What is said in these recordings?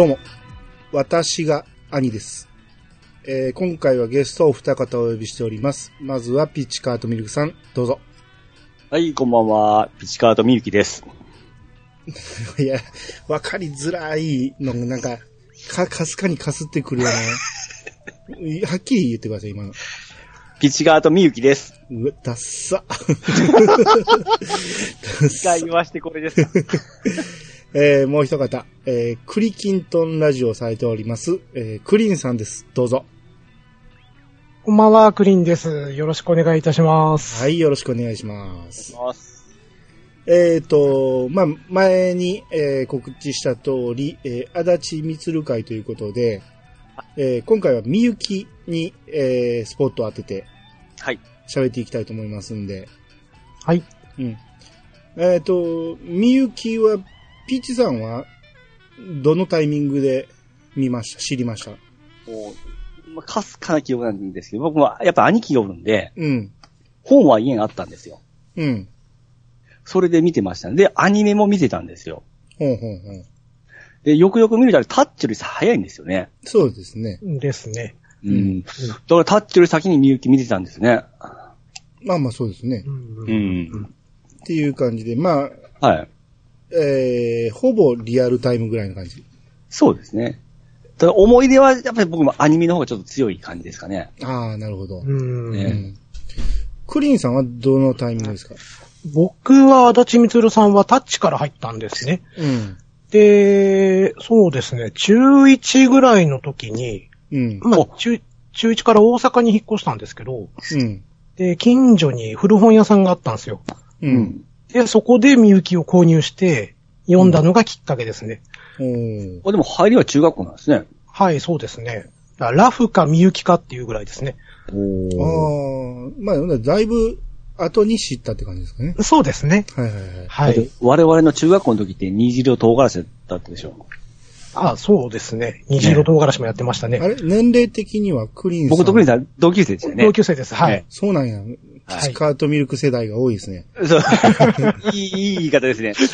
どうも、私が兄です。えー今回はゲストを二方お呼びしております。まずはピッチカートミルクさん、どうぞ。はい、こんばんは。ピチカートミルキです。いや、わかりづらいのが、なんか、か、かすかにかすってくるよね。はっきり言ってください、今の。ピチカートミルキです。うわ、ダッサ。使いましてこれですか？えーもう一方、えークリキントンラジオをされております、えークリンさんです。どうぞ。こんばんは、クリンです。よろしくお願いいたします。はい、よろしくお願いします。ます。えっ、と、まあ、前に、えー告知した通り、えー足立みつる会ということで、えー今回はみゆきに、えースポットを当ててはい。喋っていきたいと思いますんで、はい。うん。えっ、と、みゆきは、ピーチさんは、どのタイミングで見ました？知りました？もう、まあ、かすかな記憶なんですけど、僕もやっぱ兄貴がおるんで、うん。本は家にあったんですよ。うん。それで見てましたね。で、アニメも見てたんですよ。ほうほうほう。で、よくよく見るとタッチより早いんですよね。そうですね。ですね。うん。だからタッチより先にみゆき見てたんですね。まあまあそうですねう。。うんん。っていう感じで、まあ、はい。えー、ほぼリアルタイムぐらいの感じ。そうですね。ただ思い出は、やっぱり僕もアニメの方がちょっと強い感じですかね。ああ、なるほど。うんねうんクリーンさんはどのタイミングですか？僕は足立みつるさんはタッチから入ったんですね。うん。で、そうですね、中1ぐらいの時に、うん。まあ、中、中1から大阪に引っ越したんですけど、うん。で、近所に古本屋さんがあったんですよ。うん。で、そこでみゆきを購入して、読んだのがきっかけですね。おーあでも入りは中学校なんですね。はい、そうですね。ラフかみゆきかっていうぐらいですね。ああ、まあ、だいぶ後に知ったって感じですかね。そうですね。はいはいはい。はい。我々の中学校の時って虹色唐辛子だったでしょ。あ、そうですね。虹色唐辛子もやってましたね。あれ年齢的にはクリーンさん。僕とクリンさん同級生でしたよね。同級生です。はい。ねそうなんや。ピチカートミルク世代が多いですね。そう。いい、いい言い方ですね。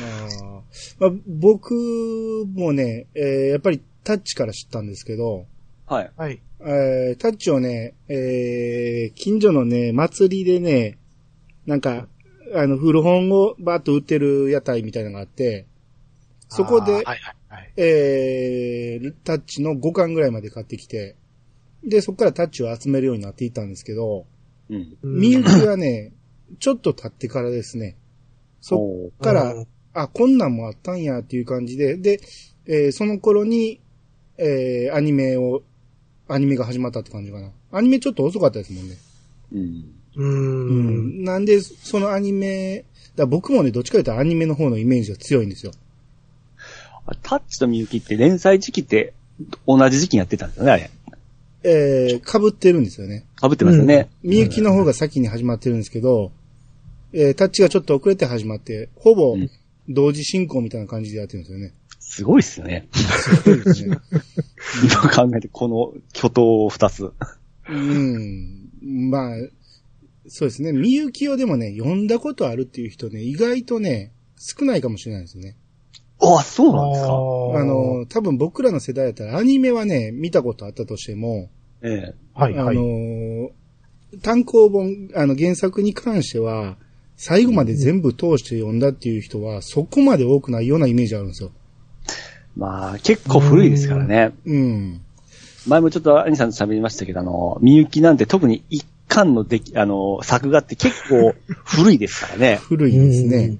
あーまあ、僕もね、えーやっぱりタッチから知ったんですけど、はい。はい。えータッチをね、えー近所のね、祭りでね、なんか、あの、古本をバーッと売ってる屋台みたいなのがあって、そこで、はいはいはい。えータッチの5巻ぐらいまで買ってきて、で、そこからタッチを集めるようになっていったんですけど、うん。うんみゆきはね、ちょっと経ってからですね、そおっから、うんあ、こんなんもあったんやっていう感じで、で、えーその頃に、えーアニメを、アニメが始まったって感じかな。アニメちょっと遅かったですもんね。うん。う。うんん。なんで、そのアニメ、だ僕もね、どっちかというとアニメの方のイメージが強いんですよ。あタッチとみゆきって連載時期って同じ時期にやってたんですよね、あれ。えー、被ってるんですよね。被ってますよね。みゆきの方が先に始まってるんですけど、えータッチがちょっと遅れて始まって、ほぼうん同時進行みたいな感じでやってるんですよね。すごいっすよね。すごいですね。今考えて、この巨頭二つ。うん。まあ、そうですね。みゆきをでもね、読んだことあるっていう人ね、意外とね、少ないかもしれないですね。あ、そうなんですか？あの、多分僕らの世代だったらアニメはね、見たことあったとしても、ええ。はいはい。あの、単行本、あの原作に関しては、最後まで全部通して読んだっていう人は、そこまで多くないようなイメージあるんですよ。まあ、結構古いですからね。うん。前もちょっと兄さんと喋りましたけど、あの、みゆきなんて特に一巻のでき、あの、作画って結構古いですからね。古いですね。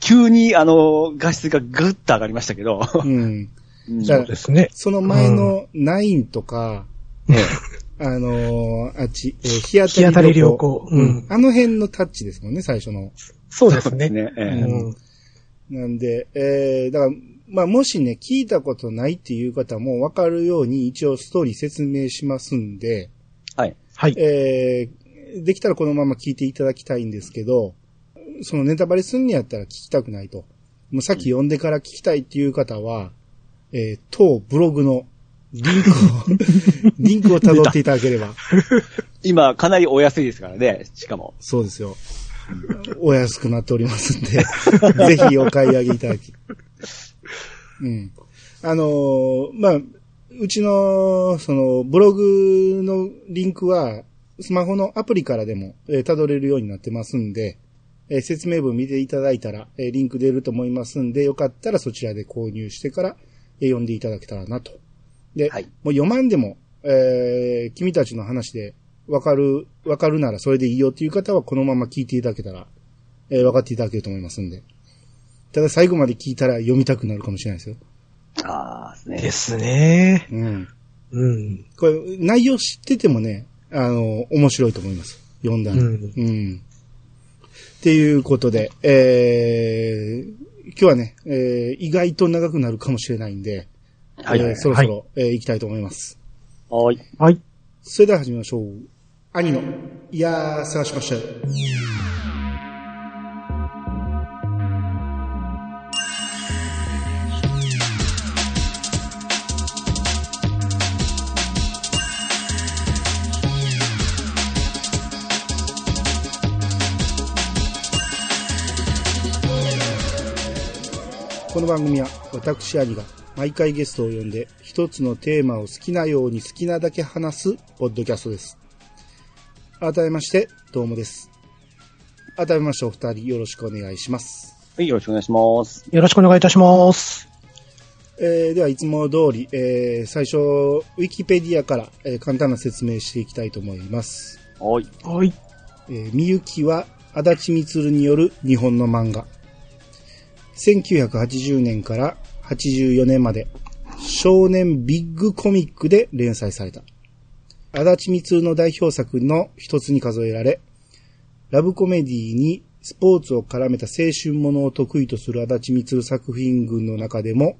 急にあの、画質がぐっと上がりましたけど。うん。うんだそうですね。その前のナインとか、ええあのーあっち、えー日当日当たり良良好。好。うん。あの辺のタッチですもんね、最初の。そうですね。ね、ええうんなんで、えー、だから、まあ、もしね、聞いたことないっていう方もわかるように一応ストーリー説明しますんで、はい。はい。えー、できたらこのまま聞いていただきたいんですけど、そのネタバレすんにやったら聞きたくないと。もうさっき読んでから聞きたいっていう方は、えー、当ブログのリンクを、リンクを辿っていただければ。今、かなりお安いですからね、しかも。そうですよ。お安くなっておりますんで、ぜひお買い上げいただき。うん。あのーまあ、うちの、その、ブログのリンクは、スマホのアプリからでも、えー辿れるようになってますんで、えー説明文見ていただいたら、えーリンク出ると思いますんで、よかったらそちらで購入してから、えー読んでいただけたらなと。で、はいもう読まんでも、えー君たちの話でわかる、わかるならそれでいいよっていう方はこのまま聞いていただけたら、えー分かっていただけると思いますんで。ただ最後まで聞いたら読みたくなるかもしれないですよ。ああ、ですね。ですね。うん。うん。これ、内容知っててもね、あの、面白いと思います。読んだら。ううん。ん。っていうことで、えー、今日はね、えー、意外と長くなるかもしれないんで、はいはいえーそろそろ、えー行きたいと思います。はい。はい。それでは始めましょう。兄の、いやー、探しましたよ。この番組は私兄が毎回ゲストを呼んで一つのテーマを好きなように好きなだけ話すポッドキャストです。改めまして、どうもです。改めましてお二人よろしくお願いします。はい、よろしくお願いします。よろしくお願いいたします。えーでは、いつも通り、えー最初、ウィキペディアから、えー簡単な説明していきたいと思います。はい。はい。えーみゆきは足立みつるによる日本の漫画。1980年から84年まで少年ビッグコミックで連載された。足立みつの代表作の一つに数えられ、ラブコメディにスポーツを絡めた青春ものを得意とする足立みつ作品群の中でも、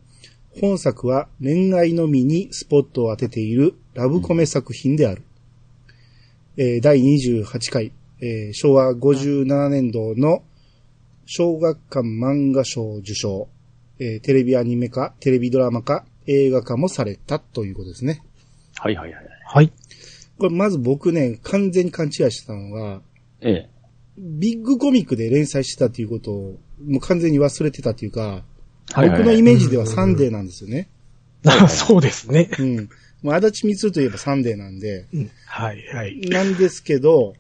本作は恋愛のみにスポットを当てているラブコメ作品である。えー第28回、え昭和57年度の小学館漫画賞受賞、えーテレビアニメ化、テレビドラマ化、映画化もされたということですね。はいはいはい。はい。これまず僕ね、完全に勘違いしてたのが、ええ。ビッグコミックで連載してたっていうことを、もう完全に忘れてたっていうか、はいはいはい僕のイメージではサンデーなんですよね。そうですね。うん。もう足立みつるといえばサンデーなんで、うんはい、はい。なんですけど、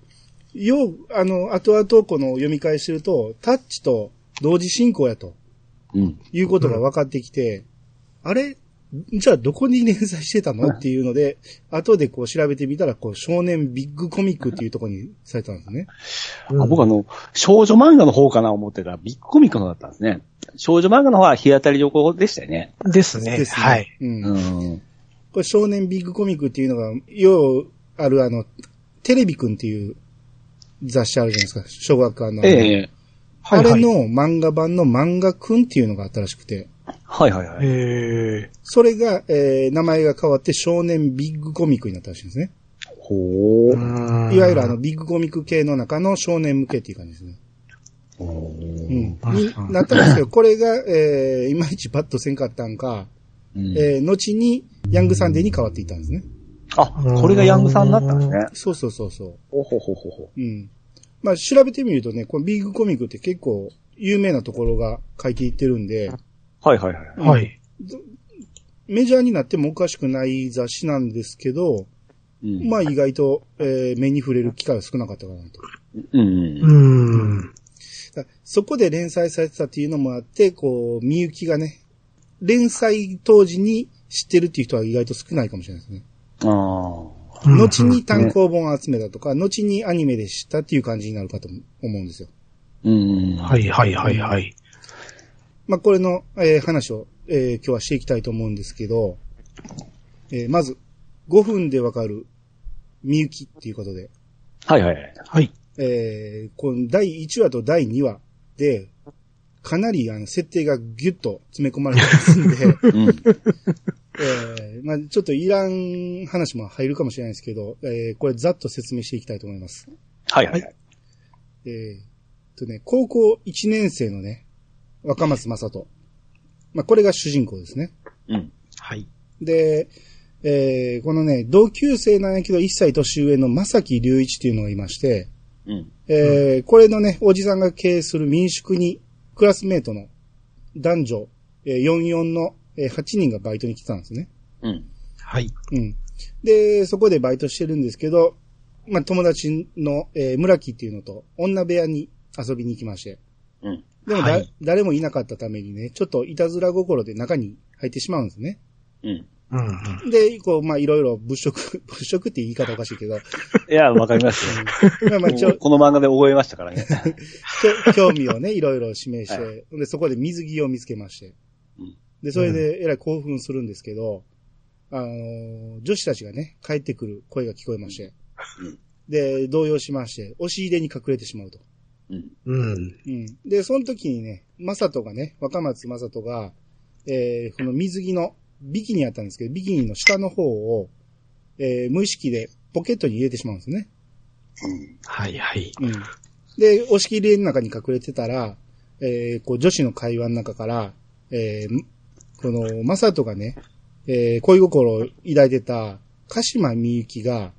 よう、あの、後々この読み返してると、タッチと同時進行やとうん。いうことが分かってきて、あれ？じゃあどこに連載してたの？っていうので、後でこう調べてみたら、こう少年ビッグコミックっていうところにされたんですね。あ僕あの、少女漫画の方かな思ってたら、ビッグコミックの方だったんですね。少女漫画の方は日当たり旅行でしたよね。ですね。ですね。はい。うん。うん。これ少年ビッグコミックっていうのが、ようあるあの、テレビくんっていう雑誌あるじゃないですか。小学館の。ええ。はい、はい。あれの漫画版の漫画くんっていうのがあったらしくて、はいはいはい。えそれが、えー、名前が変わって少年ビッグコミックになったらしいんですね。ほー。いわゆるあの、ビッグコミック系の中の少年向けっていう感じですね。ううん。ん。になったんですけど、これが、えー、いまいちパッとせんかったんか、うんえー、後にヤングサンデーに変わっていったんですね。あ、これがヤングさんだったんですね。そうそうそうそほほほほほ。う。うん。まあ、調べてみるとね、このビッグコミックって結構有名なところが書いていってるんで、はいはいはい。はい。メジャーになってもおかしくない雑誌なんですけど、うんまあ意外と、えー目に触れる機会は少なかったかなと。うん。うん。だそこで連載されてたっていうのもあって、こう、みゆきがね、連載当時に知ってるっていう人は意外と少ないかもしれないですね。ああ。後に単行本を集めたとか、後にアニメで知ったっていう感じになるかと思うんですよ。うん。はい、はい、はい、はい。まあこれの、えー話を、えー今日はしていきたいと思うんですけど、えーまず、5分でわかるみゆきっていうことで、はいはいはい。はい。えーこの第1話と第2話で、かなりあの設定がギュッと詰め込まれてますんで、うん。えーまあちょっといらん話も入るかもしれないですけど、えーこれざっと説明していきたいと思います。はいはいはい。えーっとね、高校1年生のね、若松正人。まあこれが主人公ですね。うん。はい。で、えーこのね、同級生なんやけど1歳年上の正木隆一っていうのがいまして、うん。えーこれのね、おじさんが経営する民宿に、クラスメートの男女、えー44の、えー8人がバイトに来てたんですね。うん。はい。うん。で、そこでバイトしてるんですけど、まあ、友達の、えー村木っていうのと女部屋に遊びに行きまして。うん。でもだ、はい誰もいなかったためにね、ちょっといたずら心で中に入ってしまうんですね。うん。うんうん。で、こう、まあ、いろいろ物色、物色って言い方おかしいけど、いや、わかりますよ。まあまあ、一応、この漫画で覚えましたからね。興味をね、いろいろ示して、はで、そこで水着を見つけまして。うんで、それで、えらい興奮するんですけど、あのー女子たちがね、帰ってくる声が聞こえまして。うんで、動揺しまして、押し入れに隠れてしまうと。うん。うん。うん。で、その時にね、まさとがね、若松まさとが、えー、この水着の、ビキニやったんですけど、ビキニの下の方を、えー、無意識でポケットに入れてしまうんですね。はいはい。うん。で、押し切りの中に隠れてたら、えー、こう、女子の会話の中から、えー、この、まさとがね、えー、恋心を抱いてた、鹿島みゆきが、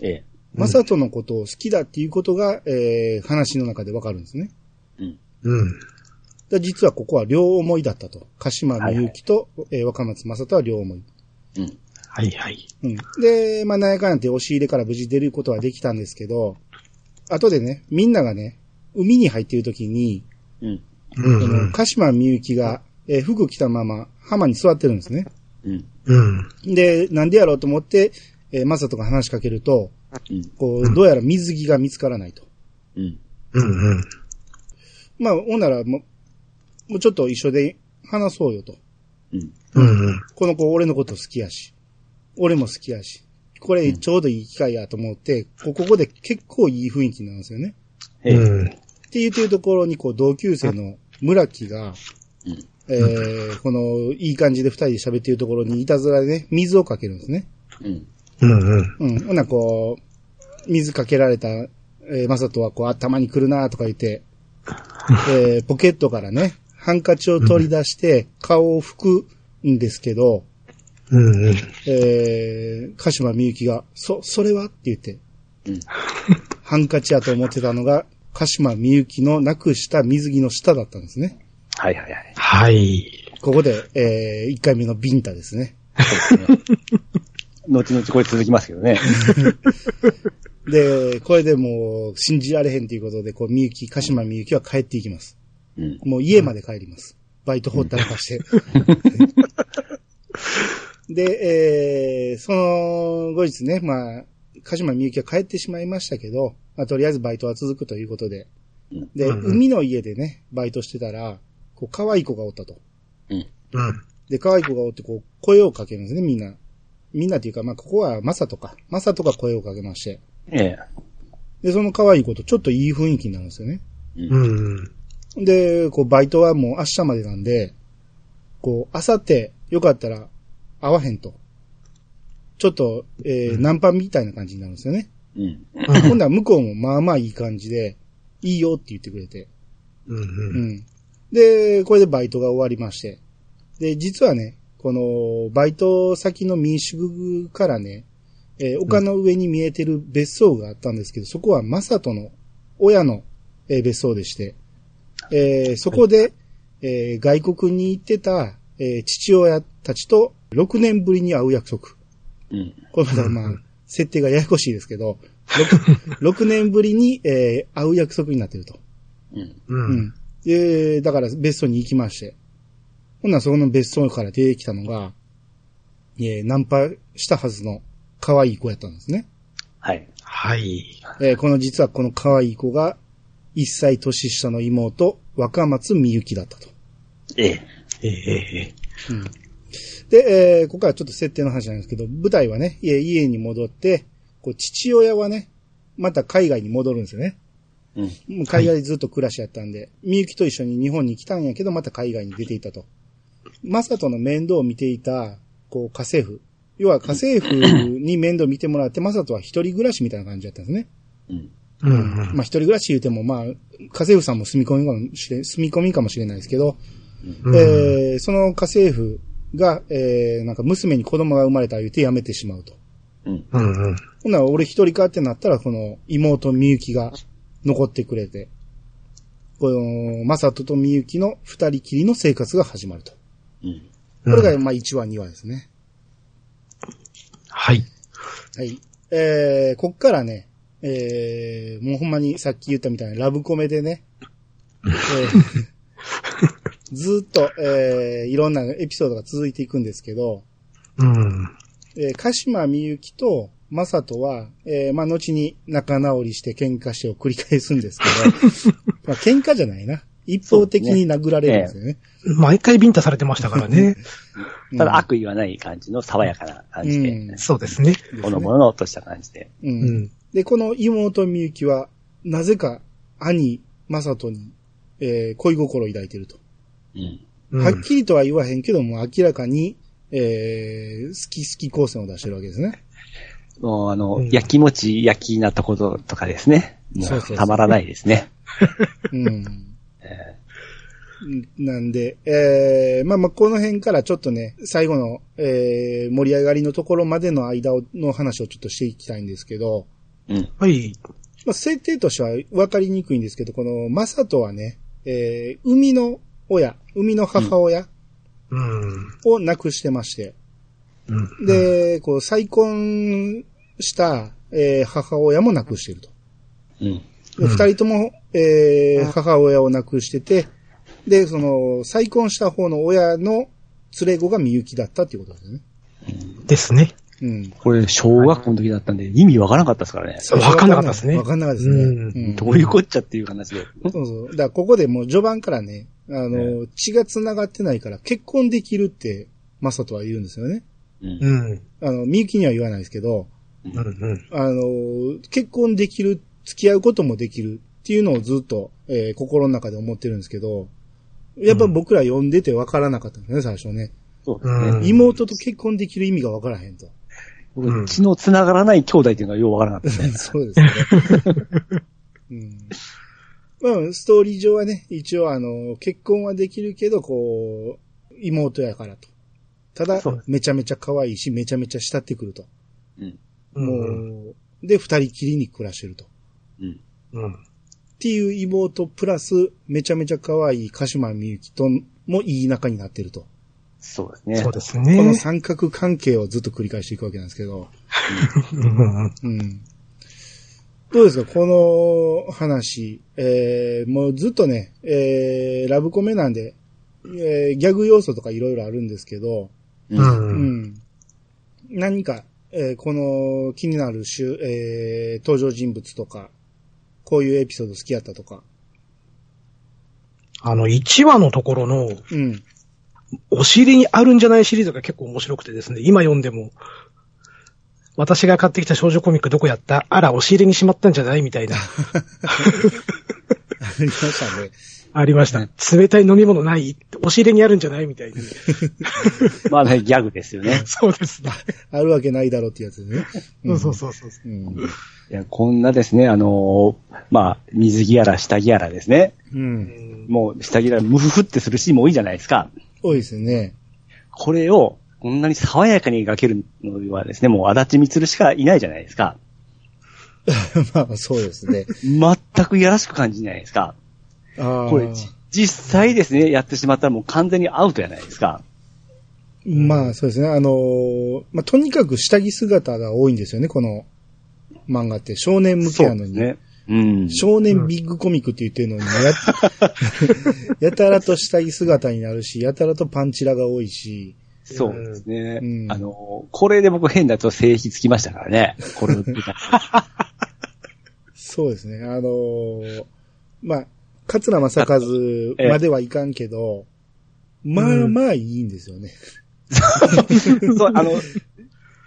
ええ。まさとのことを好きだっていうことが、えー、話の中でわかるんですね。うん。うん。で実はここは両思いだったと。鹿島みゆきと、えー若松正人は両思い。うん。はいはい。うん。で、まあ、なんやかんやって押し入れから無事出ることはできたんですけど、後でね、みんながね、海に入っている時に、うん。うこんうのん。鹿島みゆきが、えー服着たまま浜に座ってるんですね。うん。うん。で、なんでやろうと思って、えー、マサとか話しかけると、うん。こう、どうやら水着が見つからないと。うん。うんうん。まあ、ほんなら、もう、もうちょっと一緒で話そうよと。うん。うんうん。この子俺のこと好きやし。俺も好きやし。これちょうどいい機会やと思って、こここで結構いい雰囲気なんですよね。ええ。うん。って言ってるところに、こう、同級生の村木が、うん。えー、この、いい感じで二人で喋ってるところに、いたずらでね、水をかけるんですね。うん。うんうん。うん。ほな、こう、水かけられた、えー、まさとはこう、頭に来るなとか言って、えー、ポケットからね、ハンカチを取り出して、顔を拭くんですけど、うんうん。えー、鹿島みゆきが、そ、それは？って言って、うん。ハンカチやと思ってたのが、鹿島みゆきのなくした水着の下だったんですね。はいはいはい。はい。ここで、えー、1回目のビンタですね。そうですね。後々これ続きますけどね。で、これでもう、信じられへんということで、こう、みゆき、鹿島みゆきは帰っていきます。うん。もう家まで帰ります。バイトほったらかして。で、えー、その後日ね、まあ、鹿島みゆきは帰ってしまいましたけど、まあ、とりあえずバイトは続くということで。うんで、うんうん海の家でね、バイトしてたら、こう、可愛い子がおったと。うん。うん。で、可愛い子がおって、こう、声をかけるんですね、みんな。みんなっていうか、まあ、ここはマサとか、マサとか声をかけまして。ええ。で、その可愛い子とちょっといい雰囲気になるんですよね。うん。うん。で、こう、バイトはもう明日までなんで、こう、明後日、よかったら、会わへんと。ちょっと、えー、ナンパみたいな感じになるんですよね。うん。今度は向こうもまあまあいい感じで、いいよって言ってくれて。うんううん。ん。で、これでバイトが終わりまして。で、実はね、この、バイト先の民宿からね、えー丘の上に見えてる別荘があったんですけど、そこはマサトの親の、えー別荘でして、えーそこで、えー外国に行ってた、えー父親たちと6年ぶりに会う約束。うん。これまたまあ、設定がややこしいですけど、6, 6年ぶりに、えー会う約束になってると。うん。う。うんん。で、だから別荘に行きまして。ほんならそこの別荘から出てきたのが、えーナンパしたはずの可愛い子やったんですね。はい。はい。えーこの実はこの可愛い子が、1歳年下の妹、若松みゆきだったと。ええ。えええうん。で、えーここからちょっと設定の話なんですけど、舞台はね、家家に戻って、こう父親はね、また海外に戻るんですよね。うん。もう海外でずっと暮らしやったんで、みゆきと一緒に日本に来たんやけど、また海外に出ていたと。マサトの面倒を見ていた、こう、家政婦。要は家政婦に面倒見てもらって、マサトは一人暮らしみたいな感じだったんですね。うん。うんうん。まあ一人暮らし言うても、まあ、家政婦さんも住み込みかもしれ、住み込みかもしれないですけど、うんえーその家政婦が、えーなんか娘に子供が生まれた言うて辞めてしまうと。うん。うんうん。ほんなら俺一人かってなったら、この妹みゆきが残ってくれて、この、まさととみゆきの二人きりの生活が始まると。うん。これが、まあ、1話、2話ですね。はい。はい。えー、こっからね、えー、もうほんまにさっき言ったみたいなラブコメでね、えー ずーっと、えー、いろんなエピソードが続いていくんですけど、うん。えー、鹿島みゆきとマサトは、えー、まあ、後に仲直りして喧嘩してを繰り返すんですけど、まあ、喧嘩じゃないな。一方的に殴られるんですよね。毎回ビンタされてましたからね。うん ただ悪意はない感じの爽やかな感じで、うんそうですね。ほのぼのっとした感じで。う。うんん。で、この妹みゆきは、なぜか兄、マサトに、えー恋心を抱いてると。うん。うんはっきりとは言わへんけども、明らかに、えー好き好き光線を出してるわけですね。もうあの、うん焼き餅焼きなとこととかですね。もそうそうそううたまらないですね。うん。えなんで、えー、まあまあ、この辺からちょっとね、最後の、えー、盛り上がりのところまでの間をの話をちょっとしていきたいんですけど、ーうん。はい。まあ、設定としては分かりにくいんですけど、このマサトはね、えー、海の親、海の母親うん。を亡くしてまして、うん。で、こう、再婚した、えー母親も亡くしてると。うん。でうん二人とも、えー母親を亡くしてて、で、その、再婚した方の親の連れ子がみゆきだったっていうことですよね。ですね。うん。これ、小学校の時だったんで、意味わからなかったですからね。わかんなかったですねわかんなかったですね。うんうんどういうこっちゃっていう話で。そうそう。だからここでもう序盤からね、あの、血が繋がってないから結婚できるって、マサトは言うんですよね。うん。うん。あの、みゆきには言わないですけど、うん。うん。あの、結婚できる、付き合うこともできるっていうのをずっと、えー心の中で思ってるんですけど、やっぱ僕ら読んでて分からなかったんですね、最初ね。そうですね。うん妹と結婚できる意味が分からへんと。うん僕血の繋がらない兄弟っていうのがようわからなかったですね。そうですね。うん。まあ、ストーリー上はね、一応あの、結婚はできるけど、こう、妹やからと。ただめちゃめちゃ可愛いし、めちゃめちゃ慕ってくると。うん。うん。もう、で、二人きりに暮らしてると。うん。うん。っていう妹プラス、めちゃめちゃ可愛い鹿島みゆきともいい仲になってると。そうですね。そうですこのね。三角関係をずっと繰り返していくわけなんですけど。うん。うん。どうですかこの話、えー、もうずっとね、えー、ラブコメなんで、えー、ギャグ要素とかいろいろあるんですけど、う。うんん。何か、えー、この気になるしゅ、えー、登場人物とか、こういうエピソード好きやったとか。あの、1話のところの、うん。お尻にあるんじゃないシリーズが結構面白くてですね、今読んでも、私が買ってきた少女コミックどこやった？あら、お尻にしまったんじゃない？みたいな、ありましたね。ありました。冷たい飲み物ない？お尻にあるんじゃない？みたいな。まあね、ギャグですよね。そうですね。あるわけないだろうってやつね。そうそうそうそう。うん。いや、こんなですね、あのーまあ、水着やら下着やらですね。うん。もう下着やらムフフってするシーンも多いじゃないですか。多いですね。これを、こんなに爽やかに描けるのはですね、もう足立みつるしかいないじゃないですか。まあ、そうですね。全くいやらしく感じないですか。ああ。これ、じ実際ですね、やってしまったらもう完全にアウトじゃないですか。まあ、そうですね。あのーまあ、とにかく下着姿が多いんですよね、この漫画って。少年向けやのに。ね。うん。少年ビッグコミックって言ってるのに、や、やたらと下着姿になるし、やたらとパンチラが多いし、そうですね。うんあの、これで僕変だと性癖つきましたからね。これ そうですね。あのーまあ、桂正和まではいかんけど、まあまあいいんですよね。そう、あの、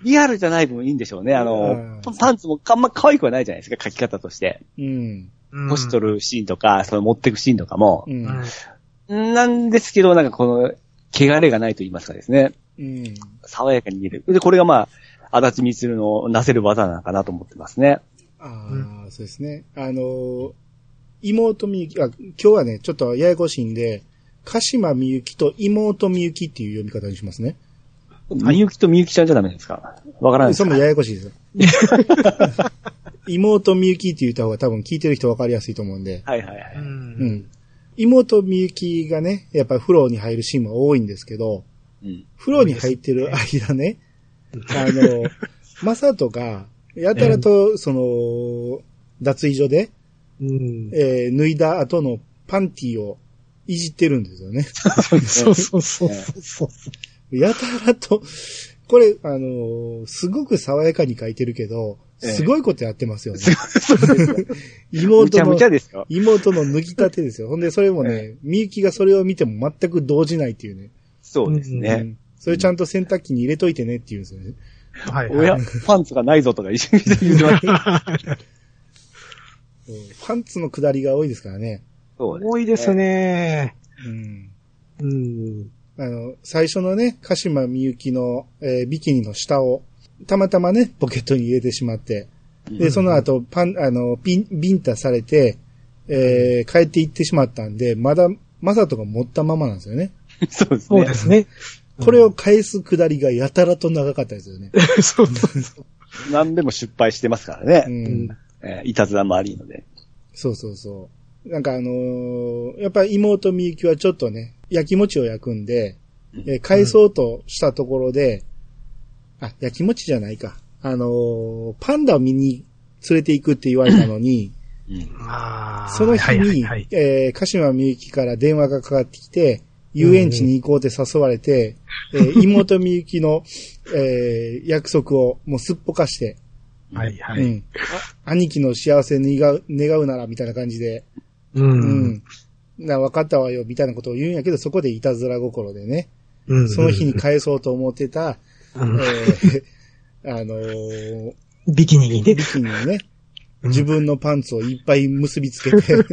リアルじゃない分いいんでしょうね。あのうん、パンツもあんま可愛くはないじゃないですか、書き方として。うん。星取るシーンとか、その持ってくシーンとかもう。ん。なんですけど、なんかこの、汚れがないと言いますかですね。うん。爽やかに見える。で、これがまあ、足立みつるのなせる技なのかなと思ってますね。ああ、そうですね。あのー妹みゆき、あ、今日はね、ちょっとややこしいんで、鹿島みゆきと妹みゆきっていう読み方にしますね。みゆきとみゆきちゃんじゃダメですか？わからないですか？それもややこしいですよ。妹みゆきって言った方が多分聞いてる人分かりやすいと思うんで。はいはいはい。う。うんん。妹みゆきがね、やっぱり風呂に入るシーンも多いんですけど、うん。風呂に入ってる間ね、あの、マサトが、やたらと、その、脱衣所で、うん。えー脱いだ後のパンティをいじってるんですよね。そうそうそうそう。やたらと、これ、あのーすごく爽やかに書いてるけど、ええすごいことやってますよね。む妹の。妹の脱ぎたてですよ。ほんで、それもね、みゆきがそれを見ても全く動じないっていうね。そうですうね。んそれちゃんと洗濯機に入れといてねっていうんですよね。はい、親はい。、パンツがないぞとか一緒に言ってます。うんパンツの下りが多いですからね。そうです多いですね。うん。うん。あの、最初のね、鹿島みゆきの、えービキニの下を、たまたまね、ポケットに入れてしまって、で、その後、パン、あの、ピン、ビンタされて、えー帰って行ってしまったんで、まだ、マサトが持ったままなんですよね。そうですねそうで。すね。これを返す下りがやたらと長かったですよね。そうそうそう。何でも失敗してますからうね。ん。えーいたずらもありので。そうそうそう。なんかあのーやっぱり妹みゆきはちょっとね、焼き餅を焼くんで、えー返そうとしたところで、あ、焼き餅じゃないか。あのーパンダを見に連れて行くって言われたのに、うん。その日はいはいにはい、えー鹿島みゆきから電話がかかってきて、遊園地に行こうって誘われて、えー妹みゆきの、えー約束をもうすっぽかして、はいはい。うん。あ兄貴の幸せ願う、願うならみたいな感じで、う。うんん。な、分かったわよ、みたいなことを言うんやけど、そこでいたずら心でね、うんその日に返そうと思ってた、うんえー あのービキニにねビ。キニにね、うん自分のパンツをいっぱい結びつけて、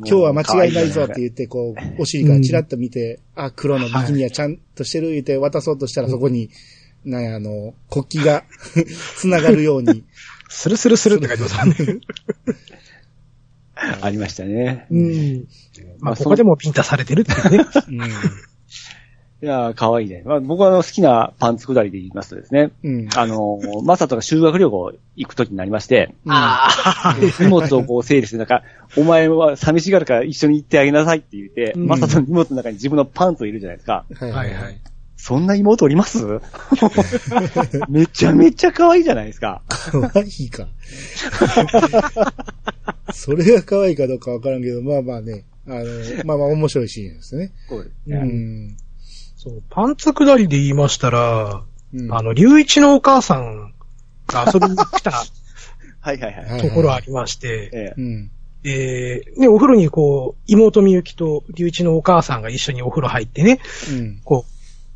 今日は間違いないぞって言って、こう、お尻からチラッと見て、あ、黒のビキニはちゃんとしてる言って渡そうとしたら、そこに、なんや、あの、国旗が 繋がるように、スルスルスルって書いてますね。ありましたね。うん。まあ、そここでもピンタされてるっていうね。うん。いやー、かわいいね。まあ、僕はあの好きなパンツ下りで言いますとですね、うん。あのー、マサトが修学旅行行くときになりまして、あで荷物をこう整理して、なんか、お前は寂しがるから一緒に行ってあげなさいって言って、うんマサトの荷物の中に自分のパンツを入れるじゃないですか。はいあ。はいはい。そんな妹おります？めちゃめちゃ可愛いじゃないですか。可愛いか。それが可愛いかどうかわからんけど、まあまあね、あの、まあまあ面白いシーンですね。そうですうね。ん。そう、パンツ下りで言いましたら、うんあの、隆一のお母さんが遊びに来た はいはいはい。はいところありまして、ええうん。えー、ね、お風呂にこう、妹みゆきと隆一のお母さんが一緒にお風呂入ってね、うん。こう、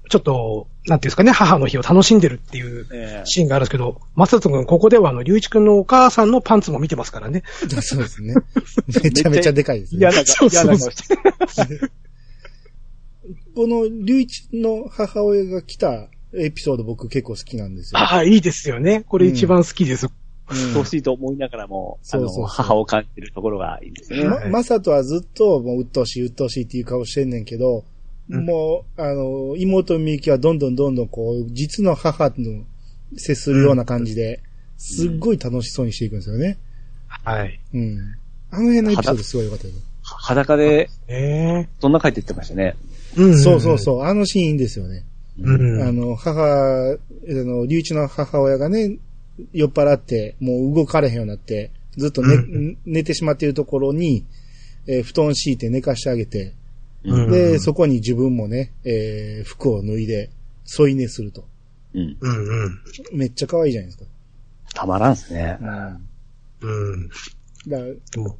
ちょっと、なんていうんですかね、母の日を楽しんでるっていうええシーンがあるんですけど、松田くん、ここではあの、隆一くんのお母さんのパンツも見てますからね。そうですね。めちゃめちゃでかいですね嫌。な顔、嫌な顔して。この、隆一の母親が来たエピソード僕結構好きなんですよ。ああ、いいですよね。これ一番好きです。うん欲しいと思いながらも、あの、そうそうそう母を感じるところがいいですね。ま、まさとはずっともう鬱陶しい鬱陶しいっていう顔してんねんけど、うんもう、あの、妹みゆきはどんどんどんどんこう、実の母の接するような感じで、すっごい楽しそうにしていくんですよね。はい。うん。あの辺のエピソードすごい良かったよ。裸で、えそんな書いて言ってましたね。えうんそうそうそう。あのシーンいいんですよね。うん。あの、母、あの、隆一の母親がね、酔っ払って、もう動かれへんようになって、ずっと寝、う寝てしまっているところに、えー布団敷いて寝かしてあげて、うんで、そこに自分もね、えー服を脱いで、添い寝すると。うん。うんうん。めっちゃ可愛いじゃないですか。たまらんっすね。うん。だからでも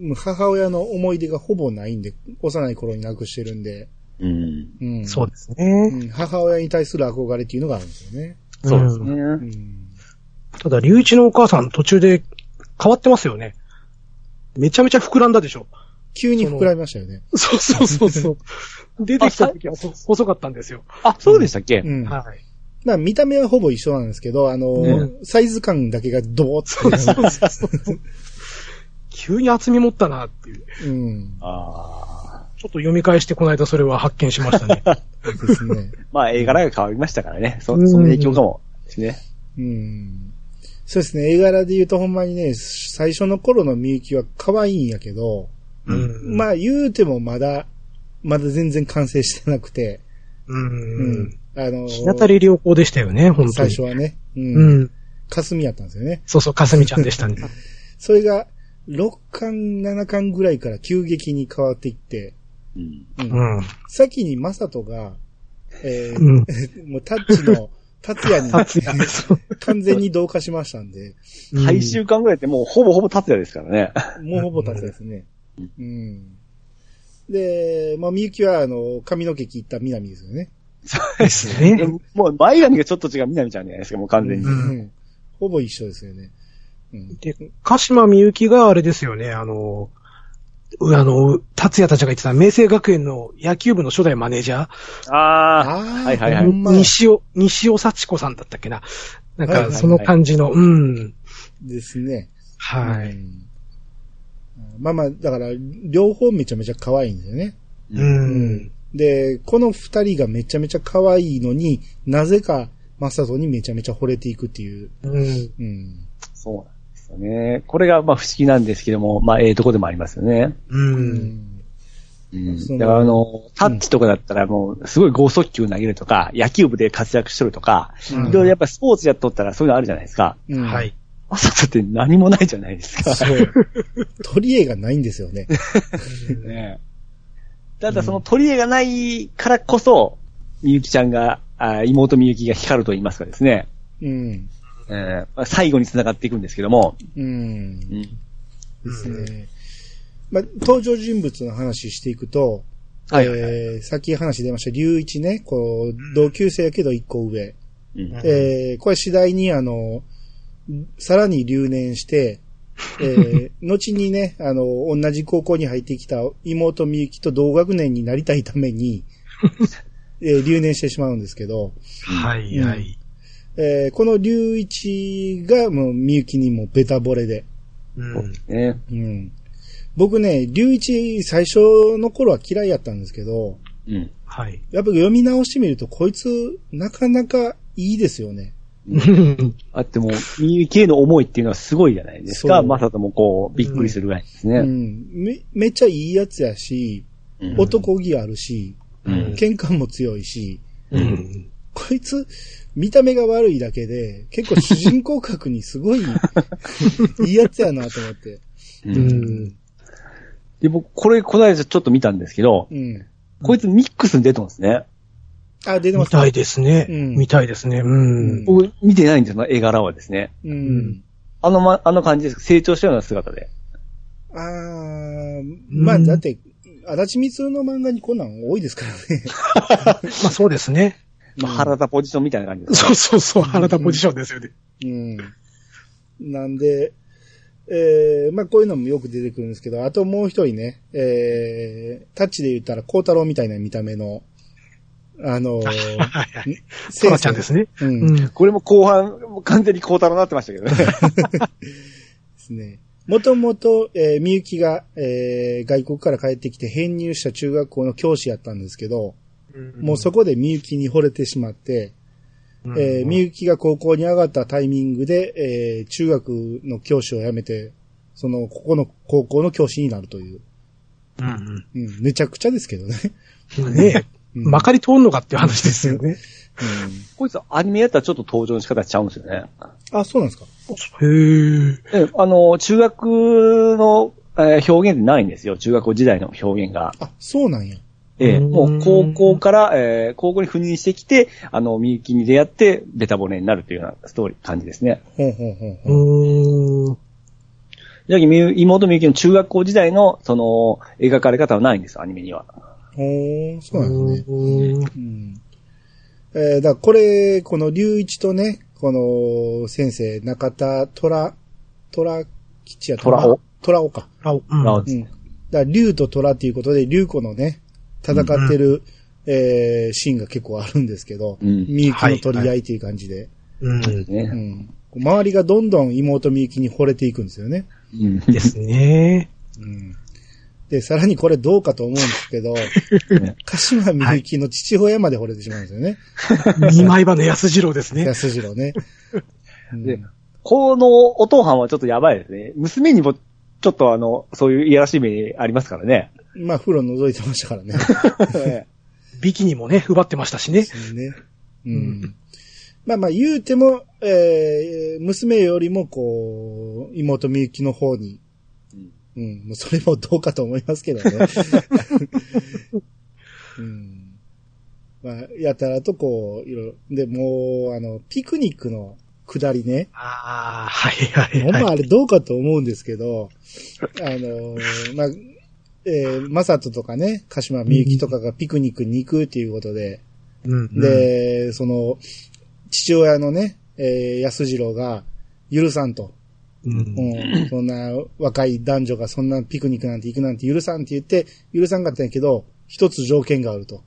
もう母親の思い出がほぼないんで、幼い頃に亡くしてるんで、うん。うん。そうですうね。ん。母親に対する憧れっていうのがあるんですよね。そうですね。うん。ただ、隆一のお母さん途中で変わってますよね。めちゃめちゃ膨らんだでしょ。急に膨らみましたよね。そうそうそうそう。出てきた時はそ細かったんですよ。あ、そうでしたっけ？うん。はい。まあ見た目はほぼ一緒なんですけど、あの、うサイズ感だけがドーッと。急に厚み持ったなっていう。うん。ああ。ちょっと読み返してこの間それは発見しましたね。ですね。まあ、絵柄が変わりましたからね。そ、うんその影響かもですね。うん。そうですね。絵柄で言うとほんまにね、最初の頃のみゆきは可愛いんやけど、うん。まあ言うてもまだ、まだ全然完成してなくて、う。うんん。あのー日当たり良好でしたよね、本当最に。初はね。う。うんん。霞やったんですよね。そうそう、かすみちゃんでしたね。それが、6巻、7巻ぐらいから急激に変わっていって、うん。うんうん。先にマサトが、えーうん。もうタッチの達也に 完全に同化しましたんで、最終巻ぐらいってもうほぼほぼ達也ですからね。もうほぼ達也ですね。うん。で、まあ、みゆきは、あの、髪の毛切った南ですよね。そうですね。もう前髪がちょっと違う南ちゃんじゃないですか、もう完全に。ううんん。ほぼ一緒ですよね。うん。で、鹿島みゆきがあれですよね、あの、うあの、達也たちが言ってた明星学園の野球部の初代マネージャー、ああ、ああ、はいはいはいほんまや西尾、西尾幸子さんだったっけな。なんか、はいはいはいその感じの、うん。ですね。はい。うんまあまあ、だから、両方めちゃめちゃ可愛いんですよね。う。うんで、この二人がめちゃめちゃ可愛いのに、なぜか、マサトにめちゃめちゃ惚れていくっていう。うん。うん。そうなんですよね。これがまあ不思議なんですけども、まあええとこでもありますよね。う。うんん。うんそのだからあの、タッチとかだったらもうすごい剛速球投げるとか、野球部で活躍しとるとか、うんいろいろやっぱスポーツやっとったらそういうのあるじゃないですか。うんは。い。まさかって何もないじゃないですか。そう。取り柄がないんですよね。ねただその取り柄がないからこそ、みゆきちゃんが、あ妹みゆきが光ると言いますかですね。うん。えーまあ最後に繋がっていくんですけども。うん。うん。ですね。まあ、登場人物の話していくと、はいはいはいえーさっき話出ました、龍一ね、こう、同級生やけど一個上。うんえーこれ次第にあの、さらに留年して、えー 後にね、あの、同じ高校に入ってきた妹みゆきと同学年になりたいために、えー留年してしまうんですけど、はい、はい。えーこの龍一がもうみゆきにもベタ惚れで、うん。ね。うん。僕ね、龍一最初の頃は嫌いやったんですけど、うん。はい。やっぱ読み直してみるとこいつなかなかいいですよね。うんあっても、みゆきへの思いっていうのはすごいじゃないですか。まさともこう、びっくりするぐらいですうね。ん。め、めっちゃいいやつやし、うん男気あるし、うん喧嘩も強いし、うん。こいつ、見た目が悪いだけで、結構主人公格にすごい、いいやつやなと思って。ううんん。で、僕、これ、この間ちょっと見たんですけど、うん。こいつミックスに出てますね。あ、出てます見たいですね。うん見たいですね。うん。僕、見てないんですよ、絵柄はですね。ううんん。あのま、あの感じです。成長したような姿で。あー、まあ、うんだって、足立みつるの漫画にこんなん多いですからね。まあそうですね。まあ、腹立ポジションみたいな感じです、そうそうそう、原田ポジションですよね。うん。なんで、えー、まあこういうのもよく出てくるんですけど、あともう一人ね、えー、タッチで言ったら、孝太郎みたいな見た目の、あのー、はいはい。先トラちゃんですね。うん。うでん。これも後半、完全に孝太郎になってましたけどね。すね。もともと、えー、みゆきが、えー、外国から帰ってきて編入した中学校の教師やったんですけど、もうそこでみゆきに惚れてしまって、うん、えー、みゆきが高校に上がったタイミングで、えー、中学の教師を辞めて、その、ここの高校の教師になるという。うんうん、めちゃくちゃですけどね。うん。ねまかり通んのかっていう話ですよね。こいつアニメやったらちょっと登場の仕方ちゃうんですよね。うん、あ、そうなんですかへえ。えあの、中学の、えー表現ってないんですよ。中学校時代の表現が。あ、そうなんや。ええうんもう高校から、えー高校に赴任してきて、あの、みゆきに出会って、ベタボレになるというようなストーリー、感じですね。ほうほうほうほう。うーん。じゃあ、みゆ妹みゆきの中学校時代の、その、描かれ方はないんです、アニメには。ほー、そうなんですね。うんうん。えー、だからこれ、この龍一とね、この先生、中田虎、虎吉や虎尾。虎尾か。あ、うん。あうん。だから龍と虎っていうことで、龍子のね、戦ってる、えー、シーンが結構あるんですけど、うんみゆきの取り合いっていう感じで、うん。うね。ん。周りがどんどん妹みゆきに惚れていくんですよね。うん。ですね。うん。で、さらにこれどうかと思うんですけど、鹿島みゆきの父親まで惚れてしまうんですよね。二枚刃の安次郎ですね。安次郎ね。うんで、このお父さんはちょっとやばいですね。娘にも、ちょっとあの、そういういやらしい目ありますからね。まあ、風呂覗いてましたからね。ビキニもね、奪ってましたしね。そうね。うん。まあまあ言うても、えー、娘よりもこう、妹みゆきの方に、うん、もうそれもどうかと思いますけどね。うん。まあ、やたらとこう、いろいろ、で、もう、あの、ピクニックの下りね。ああ、はいはいほんまはい。あれどうかと思うんですけど、あのーまあ、えー、まさととかね、鹿島みゆきとかがピクニックに行くっていうことで、うんうん、で、その、父親のね、えー、安次郎が許さんと。うん、うん、そんな若い男女がそんなピクニックなんて行くなんて許さんって言って、許さんかったんやけど、一つ条件があると。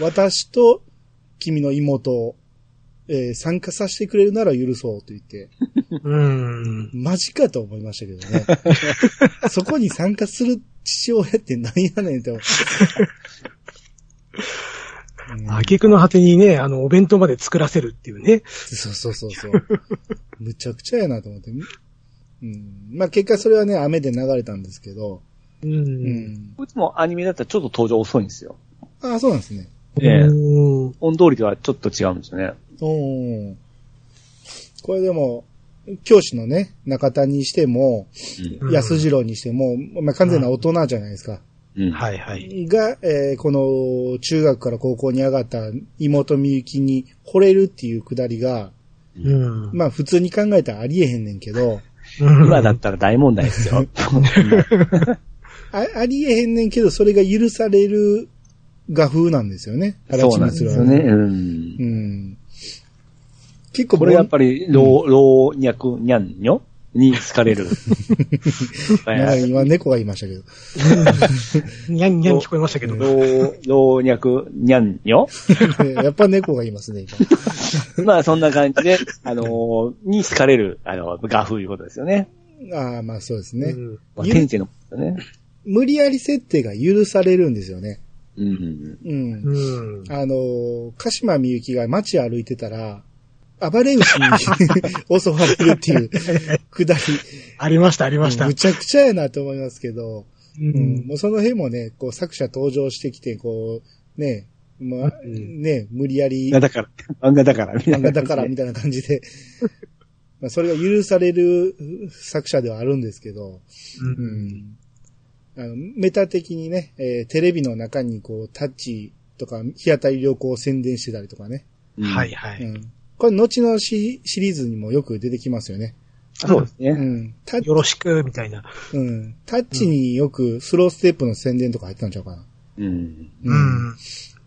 私と君の妹を、えー参加させてくれるなら許そうと言って、うん。マジかと思いましたけどね。そこに参加する父親って何やねんって思う。うん挙句の果てにね、あの、お弁当まで作らせるっていうね。そうそうそうそう。むちゃくちゃやなと思って。うん。まあ結果それはね、雨で流れたんですけど。う。うんん。こいつもアニメだったらちょっと登場遅いんですよ。ああ、そうなんですね。ええうん音通りとはちょっと違うんですよね。おーこれでも、教師のね、中田にしても、うん安次郎にしても、まあ完全な大人じゃないですか。うん。はいはい。が、えーこの中学から高校に上がった妹みゆきに惚れるっていうくだりが、うん。まあ普通に考えたらありえへんねんけど、今だったら大問題ですよ。あありえへんねんけど、それが許される画風なんですよね。そうなんですよね。うんう。ん。結構これやっぱり、老、老若にゃんにょに好かれる。なんか今猫が言いましたけど。にゃんにゃん聞こえましたけど。老、老若にゃんにょやっぱ猫が言いますね、今。まあそんな感じで、あのーに好かれる、あの、画風いうことですよね。ああ、まあそうですね。うんまあ、ゆ天性のことね。無理やり設定が許されるんですよね。うん。うん。うん。あのー、鹿島みゆきが街歩いてたら、暴れ牛に襲われるっていうくだり。ありました、ありました。むちゃくちゃやなと思いますけど、ううんん。もうその辺もね、こう作者登場してきて、こう、ね、まあ、うんね、無理やりだから、漫画だから、みたいな。漫画だからみたいな感じで、まあそれが許される作者ではあるんですけど、う。うんん。あの、メタ的にね、えーテレビの中にこう、タッチとか、日当たり良好を宣伝してたりとかね。うんはいはい。うん。これ、後のシシリーズにもよく出てきますよね。そうですね。うん。タッチよろしく、みたいな。うん。タッチによくスローステップの宣伝とか入ってたんちゃうかな。うん。うん。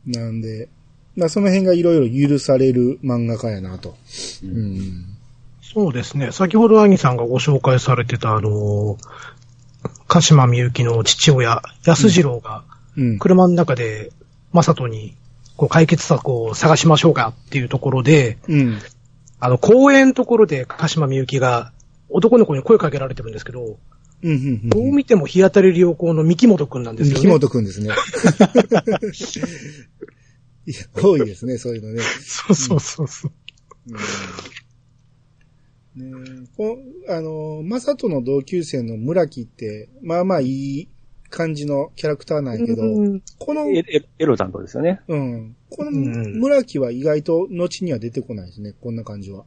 なんで、まあその辺がいろいろ許される漫画家やなと。ううんん。そうですね。先ほど兄さんがご紹介されてた、あのー、鹿島みゆきの父親、安次郎が、うん。車の中で、まさとに、こう、解決策を探しましょうかっていうところで、うん。あの、公園のところで鹿島みゆきが、男の子に声かけられてるんですけど、うん。うん。どう見ても日当たり良好の三木本くんなんですよね。木本くんですね。いや、多いですね、そういうのね。そうそうそうそう。うん、ねえこあの、まさとの同級生の村木って、まあまあいい感じのキャラクターなんやけど、うんこの、エロ担当ですよね。うん。このうん村木は意外と後には出てこないですね、こんな感じは。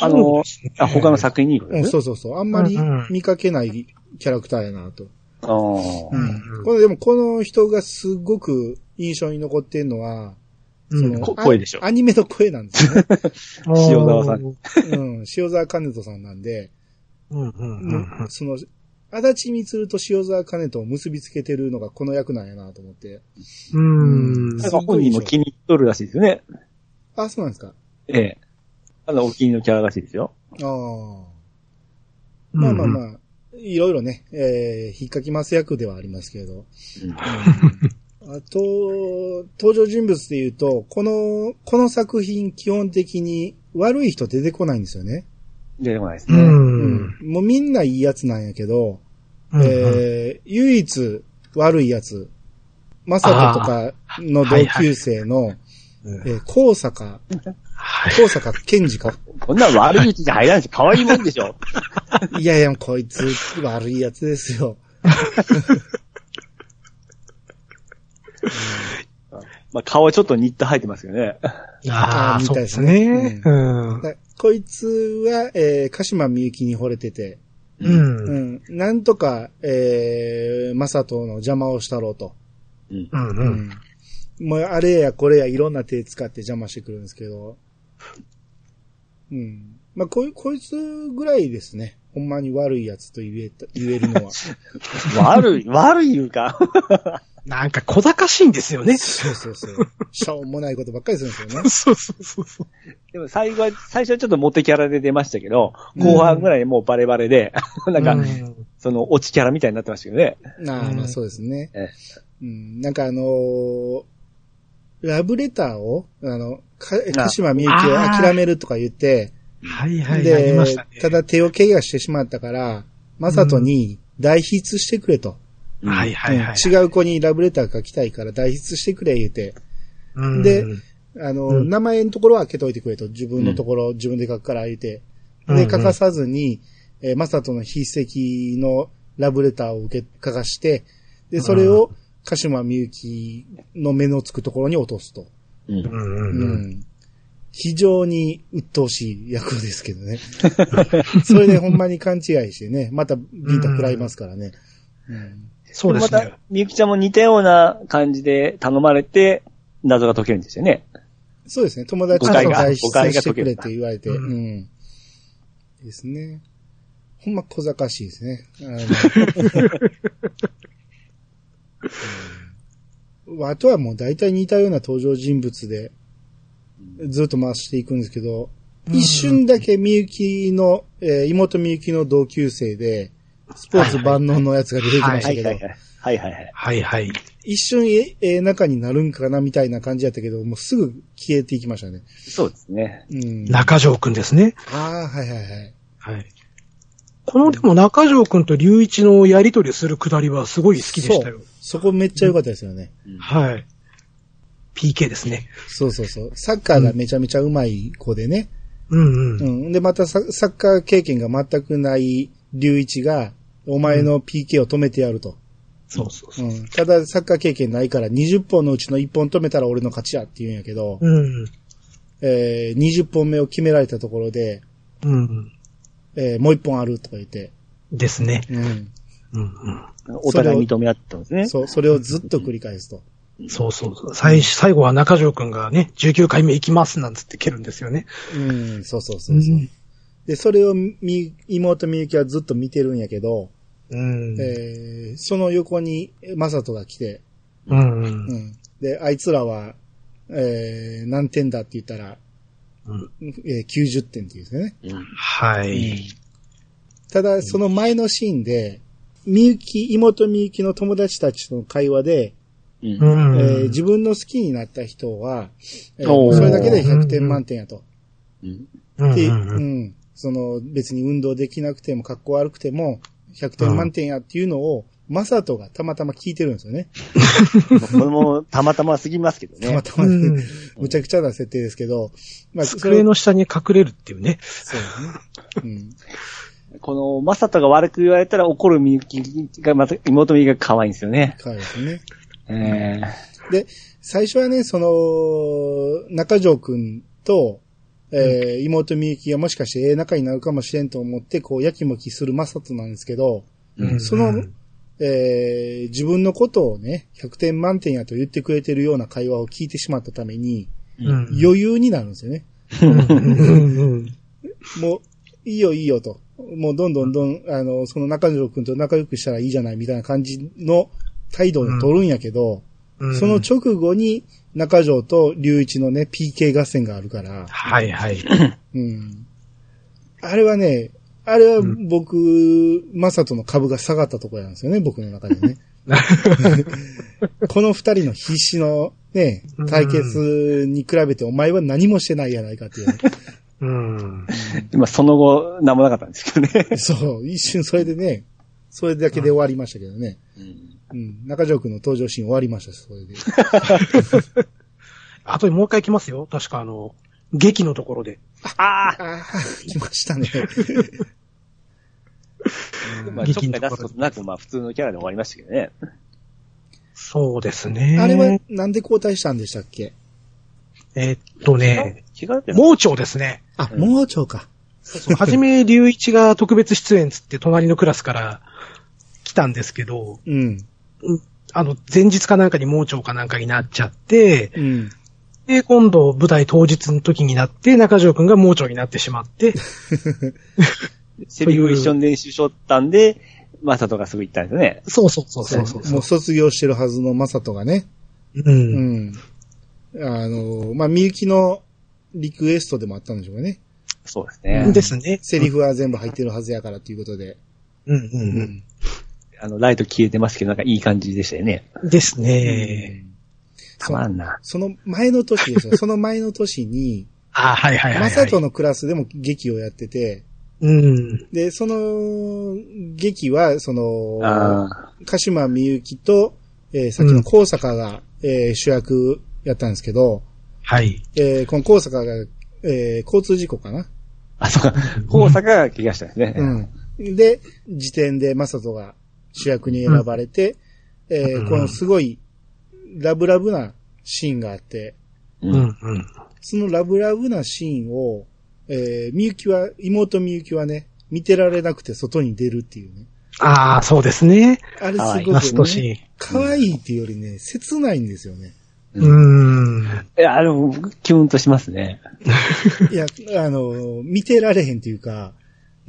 あの、あ他の作品にいいことうん。そうそうそう。あんまり見かけないキャラクターやなと。ああ。うんこれでもこの人がすごく印象に残ってんのは、うんそのこ声でしょアアニメの声なんですよね。塩沢さんうん、塩沢兼人さんなんで、うんうんうんうんその、足立光と塩沢兼人を結びつけてるのがこの役なんやなと思って。うん。なんか本人も気に入っとるらしいですよね。あ、そうなんですか。ええ。あの、お気に入りのキャラらしいですよ。ああ。まあまあまあ、いろいろね、えー、引っかきます役ではありますけど。うんあと、登場人物で言うと、この、この作品基本的に悪い人出てこないんですよね。出てこないですうね。ん。もうみんないいやつなんやけど、うんえー、唯一悪いやつ、まさととかの同級生の、えー、高坂、はい。高坂健二か。こんな悪い口に入らんし、可愛いもんでしょ。いやいや、こいつ悪いやつですよ。まあ、顔はちょっとニット入ってますよね。ああ、みたいそうでですね。うん。だこいつは、えー、鹿島みゆきに惚れてて、う。うんん。なんとか、えー、まさとの邪魔をしたろうと。うん。うん。ううん。ん。もう、あれやこれやいろんな手使って邪魔してくるんですけど。うん。まあ、こい、こいつぐらいですね。ほんまに悪いやつと言えた、言えるのは。悪い、悪い言うか。なんか小賢しいんですよね。そうそうそう。しょうもないことばっかりするんですよね。そうそうそうそう。でも最後は、最初はちょっとモテキャラで出ましたけど、後半ぐらいもうバレバレで、なんか、うんその、落ちキャラみたいになってましたけどね。なあ、うんまあそうですね。えうん。なんかあのーラブレターを、あの、か、鹿島みゆきを諦めるとか言って、はいはい、でね。、ただ手を怪我してしまったから、まさとに代筆してくれと。はいはいはい。うん違う子にラブレター書きたいから代筆してくれ言うて、うんであの、うん名前のところは開けといてくれと。自分のところ、自分で書くから言うて。で、書かさずに、えー、まさとの筆跡のラブレターを受け、書かして、で、それを、鹿島みゆきの目のつくところに落とすと。うん。うん。非常に鬱陶しい役ですけどね。それでほんまに勘違いしてね、またビンタ食らいますからね。うんそうですねまた。、みゆきちゃんも似たような感じで頼まれて、謎が解けるんですよね。そうですね。友達と誤解が代誤解筆してくれって言われて。ううんん。ですね。ほんま小賢しいですね。あの あとはもう大体似たような登場人物で、ずっと回していくんですけど、うん一瞬だけみゆきの、えー妹みゆきの同級生で、スポーツ万能のやつが出てきましたけど、はいはいはい。はいはい。一瞬えええ仲になるんかなみたいな感じやったけど、もうすぐ消えていきましたね。そうですね。うん。中条くんですね。ああ、はいはいはい。はい。このでも中条くんと隆一のやりとりするくだりはすごい好きでしたよ。そこめっちゃ良かったですよね。はい。PK ですね。そうそうそう。サッカーがめちゃめちゃ上手い子でね。うんうん。うん。で、またササッカー経験が全くない隆一が、お前の PK を止めてやると。そうそうそうう。ん。ただ、サッカー経験ないから20本のうちの1本止めたら俺の勝ちやって言うんやけど、うん。えー、20本目を決められたところで、うん。えー、もう1本あるとか言って、ですね。うん。うんお互い認め合ったんですね。そう、それをずっと繰り返すと。うん。そうそうそう。最最後は中条くんがね、19回目行きますなんつって蹴るんですよね。うん、そうそうそうそう。で、それをみ、妹みゆきはずっと見てるんやけど、うん。えーその横に、まさとが来て、うん。うん。で、あいつらは、えー何点だって言ったら、うんえー90点って言うんですよね。うんはい。ただ、その前のシーンで、みゆき、妹みゆきの友達たちとの会話で、うんうん。えー自分の好きになった人は、えーそれだけで100点満点やと。うんで、うん。その、別に運動できなくても、格好悪くても、100点満点やっていうのを、マサトがたまたま聞いてるんですよね。これもたまたますぎますけどね。たまたま、うんね、むちゃくちゃな設定ですけど、まあ、机の下に隠れるっていうね。そうね。うん。この、まさとが悪く言われたら怒るみゆきが、また、妹みゆきが可愛いんですよね。可愛いですね。えで、最初はね、その、中条くんと、えー妹みゆきがもしかしてええ仲になるかもしれんと思って、こう、やきもきするまさとなんですけど、うん。その、えー自分のことをね、100点満点やと言ってくれてるような会話を聞いてしまったために、うん。余裕になるんですよね。うん。うん。もう、いいよいいよと。もうどん。どん。どん、あの、その中条くん。と仲良くしたらいいじゃないみたいな感じの態度を取るん。やけど、うん。その直後に中条と隆一のね、PK 合戦があるから、はいはい。うん。あれはね、あれは僕、マサトの株が下がったところなんですよね、僕の中でね。この二人の必死のね、対決に比べてお前は何もしてないやないかっていうね、うん。まあ、その後、なんもなかったんですけどね。そう、一瞬それでね、それだけで終わりましたけどね。うん。中条くんの登場シーン終わりましたし、それで。あとでもう一回来ますよ。確かあの、劇のところで。ああ来ましたね。まあ、ちょっかい出すことなく、まあ、普通のキャラで終わりましたけどね。そうですね。あれはなんで交代したんでしたっけ？えーっとね、盲腸ですね。あ、盲腸か。そうはじめ隆一が特別出演つって隣のクラスから来たんですけど、うん。あの、前日かなんかに盲腸かなんかになっちゃって、うん。で、今度舞台当日の時になって、中条くんが盲腸になってしまって、セリフ一緒に練習しとったんで、マサトがすぐ行ったんですよね。そうそうそうそうそうもう卒業してるはずのマサトがね。う。うんん。あの、まあ、みゆきのリクエストでもあったんでしょうかね。そうですね。ですね。セリフは全部入ってるはずやからということで。うんうんあの、ライト消えてますけど、なんかいい感じでしたよね。うん。ですね。たまんな。その前の年ですよ。その前の年に、あはいはいはい、はい。マサトのクラスでも劇をやってて、うん。で、その劇は、その、あ鹿島みゆきと、えーさっきの高坂が、えー主役やったんですけど、はい。えーこの高坂が、えー交通事故かな？あ。あ、そうか。大阪が怪我したんですね。うん。で、時点でマサトが主役に選ばれて、えーうんこのすごい、ラブラブなシーンがあって、う。うんんうん。そのラブラブなシーンを、えー、みゆきは、妹みゆきはね、見てられなくて外に出るっていうね。ああ、そうですね。あれすごく、ね、ラストシーン。可愛いっていうよりね、切ないんですよね。うーん。いや、あれも、キュンとしますね。いや、あの、見てられへんっていうか、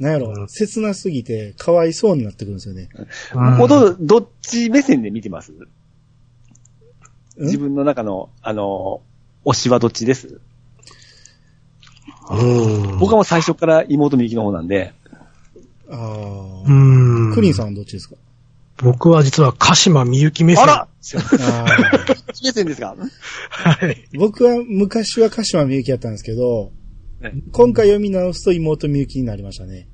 なんやろ、うん切なすぎて、かわいそうになってくるんですよね。ほど、どっち目線で見てます？うん？自分の中の、あの、推しはどっちです？うん。僕はもう最初から妹みゆきの方なんで、ああ、うん。クリンさんはどっちですか？僕は実は鹿島みゆき目線。あらあー どっち目線ですか？はい。僕は昔は鹿島みゆきやったんですけど、ね今回読み直すと妹みゆきになりましたね。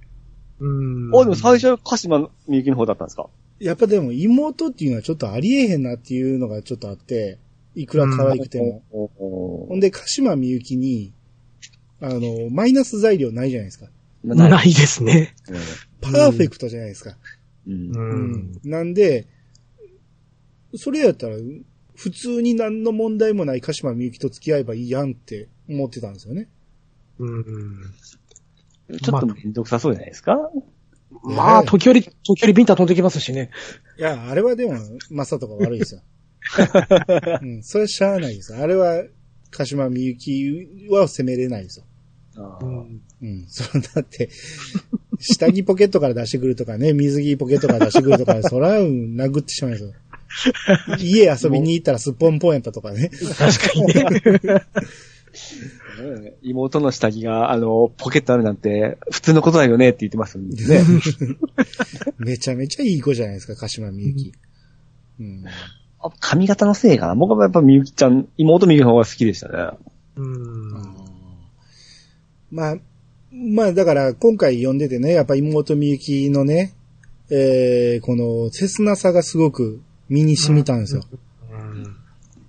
うん。あ、でも最初は鹿島みゆきの方だったんですか？やっぱでも妹っていうのはちょっとありえへんなっていうのがちょっとあって、いくら可愛くても。おおほんで、鹿島みゆきに、あの、マイナス材料ないじゃないですか。なないですね。パーフェクトじゃないですか。うんう。うんん。なんで、それやったら、普通に何の問題もない鹿島みゆきと付き合えばいいやんって思ってたんですよね。うん。ちょっとめんどくさそうじゃないですか？まあ、時折、時折ビンタ飛んできますしね。いや、あれはでも、マサとか悪いですよ。うん、それはしゃあないですよ。あれは、鹿島みゆきは責めれないですよ。あーうん。うん、そうだって、下着ポケットから出してくるとかね、水着ポケットから出してくるとか、そら、うん殴ってしまいますよ。家遊びに行ったらすっぽんぽんやったとかね。確かにね。う ん妹の下着が、あの、ポケットあるなんて、普通のことだよねって言ってますんでね。めちゃめちゃいい子じゃないですか、鹿島みゆき。うん。あ髪型のせいかな僕はやっぱみゆきちゃん、妹みゆきの方が好きでしたね。うん。まあ、まあだから今回読んでてね、やっぱ妹みゆきのね、えー、この切なさがすごく身に染みたんですよ。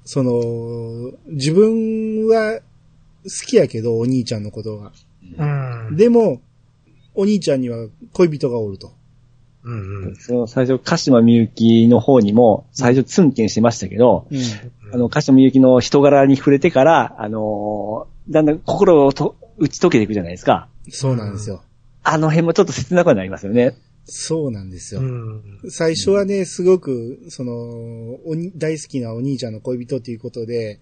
その、自分は好きやけど、お兄ちゃんのことが。うん。でも、お兄ちゃんには恋人がおると。うん。その最初、鹿島みゆきの方にも、最初ツンケンしてましたけど、うん。あの、鹿島みゆきの人柄に触れてから、あのーだんだん心をと打ち解けていくじゃないですか。そうなんですよ。あの辺もちょっと切なくはなりますよね。そうなんですよ。うん。最初はね、すごく、その、おに大好きなお兄ちゃんの恋人っていうことで、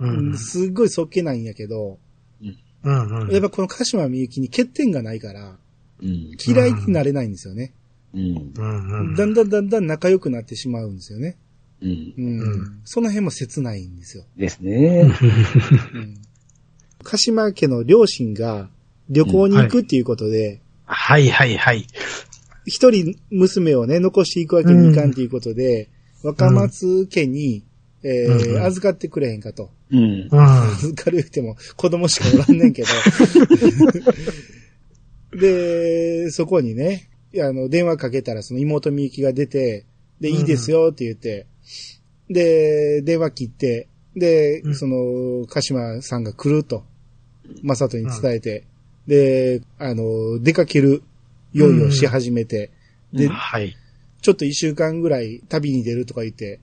うん。すっごいそっけないんやけど、うん。やっぱこの鹿島みゆきに欠点がないから、うん。嫌いになれないんですよね。うん。うん。だんだんだんだん仲良くなってしまうんですよね。うん。うん。うんその辺も切ないんですよ。ですね。うん。鹿島家の両親が旅行に行くっていうことで、はいはいはい。一、人娘をね、残していくわけにいかんっていうことで、若松家に、えーうん預かってくれへんかと。うん。うん。預かる言っても子供しかおらんねんけど。で、そこにね、あの、電話かけたらその妹みゆきが出て、で、うんいいですよって言って、で、電話切って、で、うんその、鹿島さんが来ると、まさとに伝えて、で、あの、出かける用意をし始めて、で、はい。ちょっと一週間ぐらい旅に出るとか言って、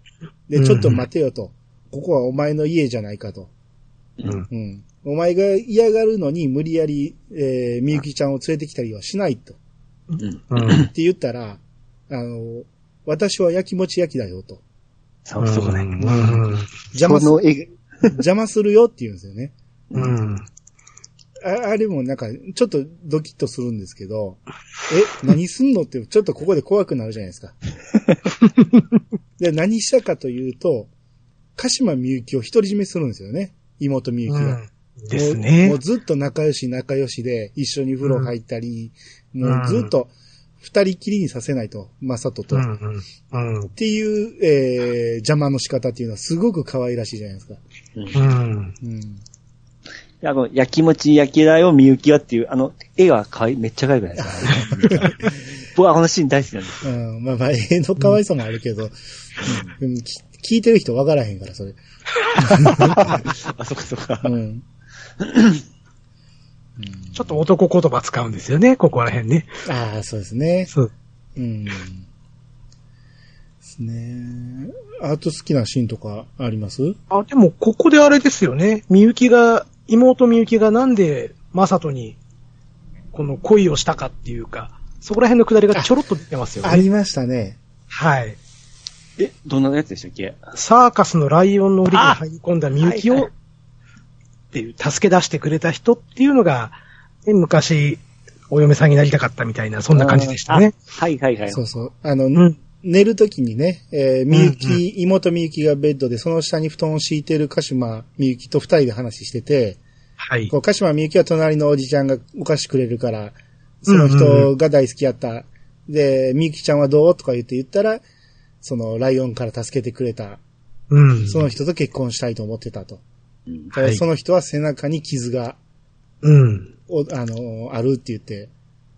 で、ちょっと待てよと。ここはお前の家じゃないかと。うん。うん。お前が嫌がるのに無理やり、えー、みゆきちゃんを連れてきたりはしないと。うん。うん。って言ったら、あの、私は焼きもち焼きだよと。そう、そこね。うん。邪魔すこの絵邪魔するよって言うんですよね。うん。ああれもなんか、ちょっとドキッとするんですけど、え、何すんのって、ちょっとここで怖くなるじゃないですか。で、何したかというと、鹿島みゆきを独り占めするんですよね。妹みゆきが。うんですもうもねう。ずっと仲良し仲良しで、一緒に風呂入ったり、もうずっと二人きりにさせないと、まさとと。っうん。うん。ていう、えー、邪魔の仕方っていうのはすごく可愛らしいじゃないですか。うん。うん。あの、焼きもち焼きだよ、みゆきはっていう、あの、絵がかわいい、めっちゃ可愛くないですか？僕はこのシーン大好きなんです。うん、まあまあ、絵の可愛さもあるけど、うんうんき聞いてる人わからへんから、それ。あ、そっかそっかう。ん。ちょっと男言葉使うんですよね、ここら辺ね。ああ、そうですね。そう。うん。ですね。あと好きなシーンとかあります？あ、でも、ここであれですよね。みゆきが、妹みゆきがなんで、まさとに、この恋をしたかっていうか、そこら辺のくだりがちょろっと出てますよね。ありましたね。はい。え、どんなやつでしたっけ？サーカスのライオンの檻に入り込んだみゆきを、っていう、助け出してくれた人っていうのが、ね昔、お嫁さんになりたかったみたいな、そんな感じでしたね。あはいはいはい。そうそう。あの、うん。寝るときにね、えー、みゆき、うんうん妹みゆきがベッドで、その下に布団を敷いてる鹿島みゆきと二人で話してて、はいこ。う鹿島みゆきは隣のおじちゃんがお菓子くれるから、その人が大好きやった。で、みゆきちゃんはどう？とか言って言ったら、そのライオンから助けてくれた。うん。その人と結婚したいと思ってたと。うんはいその人は背中に傷が、うん。おあの、あるって言って、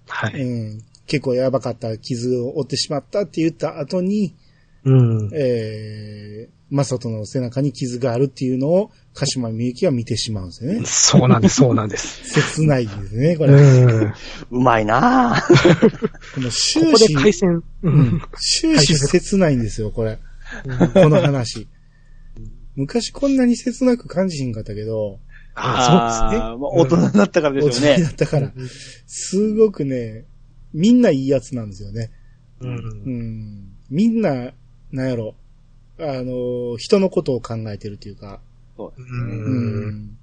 はい。うん、結構やばかった傷を負ってしまったって言った後に、うん。えー、マサトの背中に傷があるっていうのを、鹿島みゆきは見てしまうんですよね。そうなんです、そうなんです。切ないですね、これ。うまいなぁ。この終ここで始、回線。ううんん。終始切ないんですよ、これ。この話。昔こんなに切なく感じひんかったけど、ああ、そうですね。まあ大人になったからでしょうね大人にな。ったから、すごくね、みんないいやつなんですよね。う。うんん。みんな、なんやろ、あの、人のことを考えてるというか、そうう。うんん。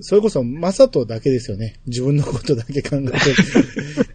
それこそ、マサトだけですよね。自分のことだけ考えてる。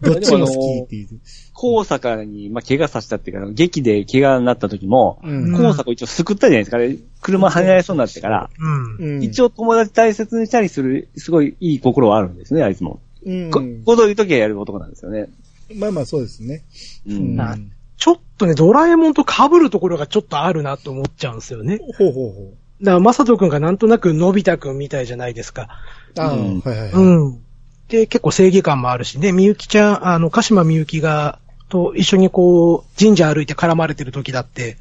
どっちも好きっていう。高坂に、まあ、怪我させたっていうか、劇で怪我になった時も、うん。高坂を一応救ったじゃないですか。あれ車跳ねられそうになってから、うん。うん一応友達大切にしたりする、すごいいい心はあるんですね、あいつも。うんここういう時はやる男なんですよね。まあまあそうですね。ううんん。あちょっとね、ドラえもんと被るところがちょっとあるなと思っちゃうんですよね。ほうほうほだから、まさとくんがなんとなくのび太くんみたいじゃないですか。う。ああ、うんはいはいはい。うん。で、結構正義感もあるしね、みゆきちゃん、あの、鹿島みゆきが、と一緒にこう、神社歩いて絡まれてる時だって、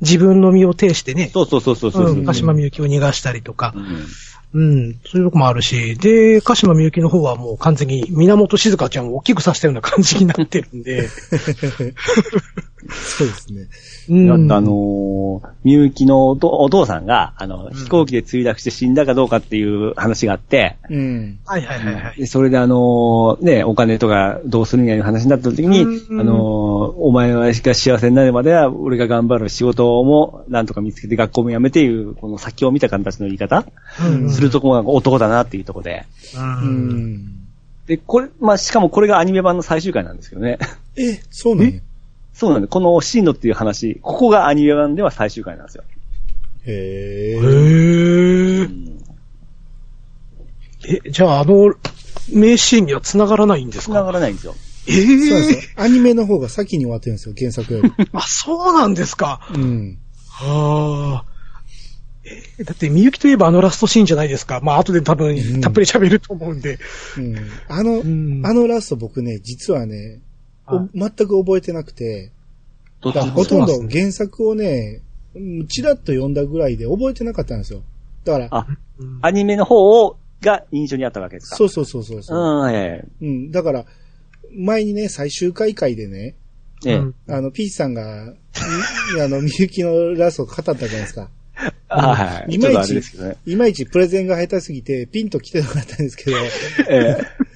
自分の身を挺してね、そうそうそうそうそう。うん、鹿島みゆきを逃がしたりとかう、んうん、そういうとこもあるし、で、鹿島みゆきの方はもう完全に源静香ちゃんを大きくさせたような感じになってるんで、そうですね。うん。あのー、みゆきのおとお父さんが、あの、飛行機で墜落して死んだかどうかっていう話があって、うん。はいはいはいはい。でそれであのーね、お金とかどうするんやいう話になった時に、うんあのーお前が幸せになるまでは、俺が頑張る仕事もなんとか見つけて学校も辞めていう、この先を見た形の言い方、うんするとこが男だなっていうとこで。で、これ、まあ、しかもこれがアニメ版の最終回なんですけどね。え、そうなんや。そうなんで、このシーノっていう話、ここがアニメ版では最終回なんですよ。へえ。へうー。んえ、じゃああの、名シーンには繋がらないんです繋かがらないんですよ。えそうなんです。アニメの方が先に終わってるんですよ、原作より。あ、そうなんですか。うん。はあ。えだって、みゆきといえばあのラストシーンじゃないですか。まあ、後で多うん分、たっぷり喋ると思うんで。うん。あの、うんあのラスト僕ね、実はね、全く覚えてなくて、ほとんど原作をね、うんちらっと読んだぐらいで覚えてなかったんですよ。だから、あ、うんアニメの方を、が印象にあったわけですか？。そううそうそうそうそうう。ん、はいはい。うん。だから、前にね、最終回回でね、ええうんあの、ピーチさんが、みあの、みゆきのラスト語ったじゃないですか。あはい。いまいちちょっとあれですけどね。いまいちプレゼンが下手すぎて、ピンと来てなかったんですけど、ええ。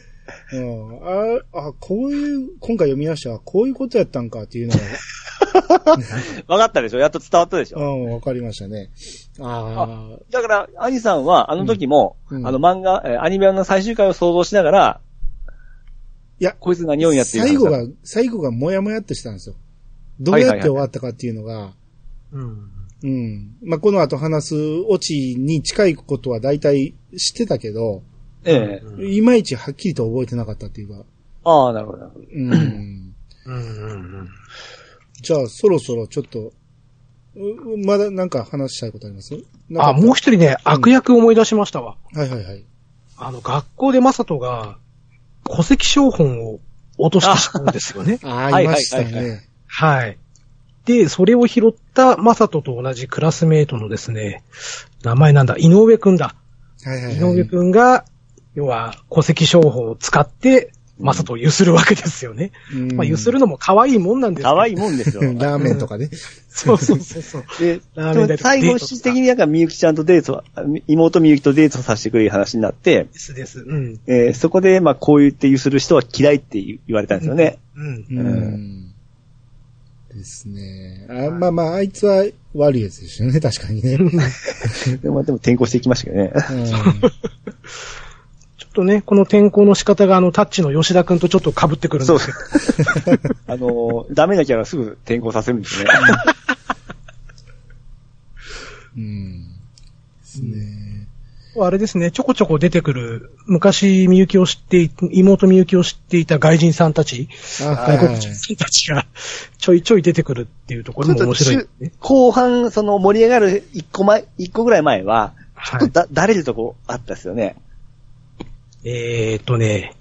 うん、あ、あ、こういう、今回読みましたこういうことやったんかっていうの わかったでしょ？やっと伝わったでしょ？が、うん、わかりましたね。ああ、だから、アニさんは、あの時も、うん。うん。あの漫画、えーアニメの最終回を想像しながら、いや、こいつ何をやっていう話最後が、最後がもやもやっとしたんですよ。どうやって終わったかっていうのが、うん。うん。まあ、この後話すオチに近いことは大体知ってたけど、ええいまいちはっきりと覚えてなかったっていうか、ああ、なるほど、なるほど。うん。うんうんうん。じゃあ、そろそろちょっと、うまだなんか話したいことあります？あ、もう一人ね、悪役思い出しましたわ。はいはいはい。あの、学校でマサトが、戸籍標本を落としてしまうんですよね。ああ、はいいましたはいはいね。はい。で、それを拾ったマサトと同じクラスメイトのですね、名前なんだ、井上くんだ。はいはいはい。井上くんが、要は、戸籍標本を使って、マサトをゆするわけですよね。うんまあ、ゆするのも可愛いもんなんですけど可愛いもんですよ。ラーメンとかね。そうそうそうそう。で、ラーメン最後、的になんかみゆきちゃんとデートは、妹みゆきとデートさせてくれる話になって、ですです。うん。えーそこで、まあ、こう言ってゆする人は嫌いって言われたんですよね。うん。うん。ですね。あまあまあ、あいつは悪いやつですよね、確かにね。う んでも、でも転校していきましたけどね。ちょっとね、この転校の仕方があの、タッチの吉田くんとちょっと被ってくるんそうですでよ。す。あのー、ダメなキャラすぐ転校させるんですね。うん。ですね。あれですね、ちょこちょこ出てくる、昔みゆきを知ってい、妹みゆきを知っていた外人さんたち、あ、外国人さんたちがちょいちょい出てくるっていうところも面白いですね。後半、その盛り上がる一個前、一個ぐらい前は、ちょっはい。とだ、だれるとこあったですよね。えーっとね、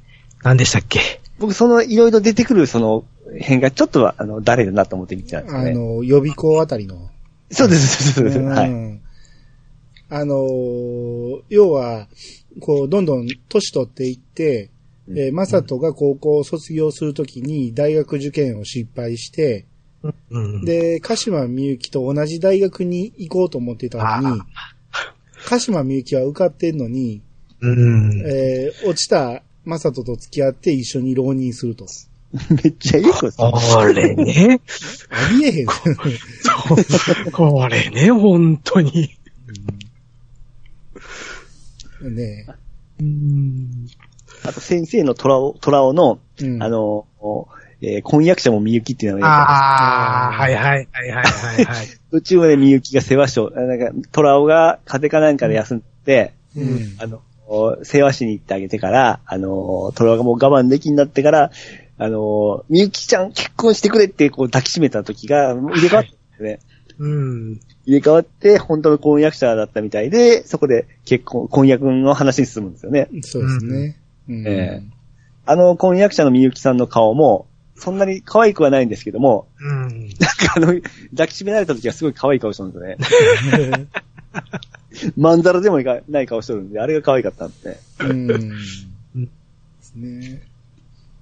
何でしたっけ？僕、その、いろいろ出てくる、その、辺がちょっとは、あの、誰だなと思って見てたんですよね。あの、予備校あたりの。そうです、そうです、そうです。はい。うんあのー要は、こう、どんどん年取っていって、えー、まさとが高校を卒業するときに大学受験を失敗して、うん。で、鹿島みゆきと同じ大学に行こうと思ってたのに、鹿島みゆきは受かってんのに、うん。えー落ちたまさとと付き合って一緒に浪人すると。めっちゃいい子です。これね。ありえへん。これね、本当に。ねうん。あと、先生のトラオ、トラオの、うんあの、えー婚約者もみゆきっていうのがああ、はいはいはいはいはいはい。途中までみゆきが世話しを、あなんか、トラオが風邪かなんかで休んで、うん。あの、世話しに行ってあげてから、あの、トラオがもう我慢できになってから、あの、みゆきちゃん結婚してくれってこう抱きしめた時が、もう入れ替わったんですね。うん。入れ替わって、本当の婚約者だったみたいで、そこで結婚、婚約の話に進むんですよね。そうですね。うんええあの婚約者のみゆきさんの顔も、そんなに可愛くはないんですけども、うん。なんかあの、抱きしめられた時はすごい可愛い顔してるんですよね。まんざらでもない顔してるんで、あれが可愛かったんで。うん。ですね。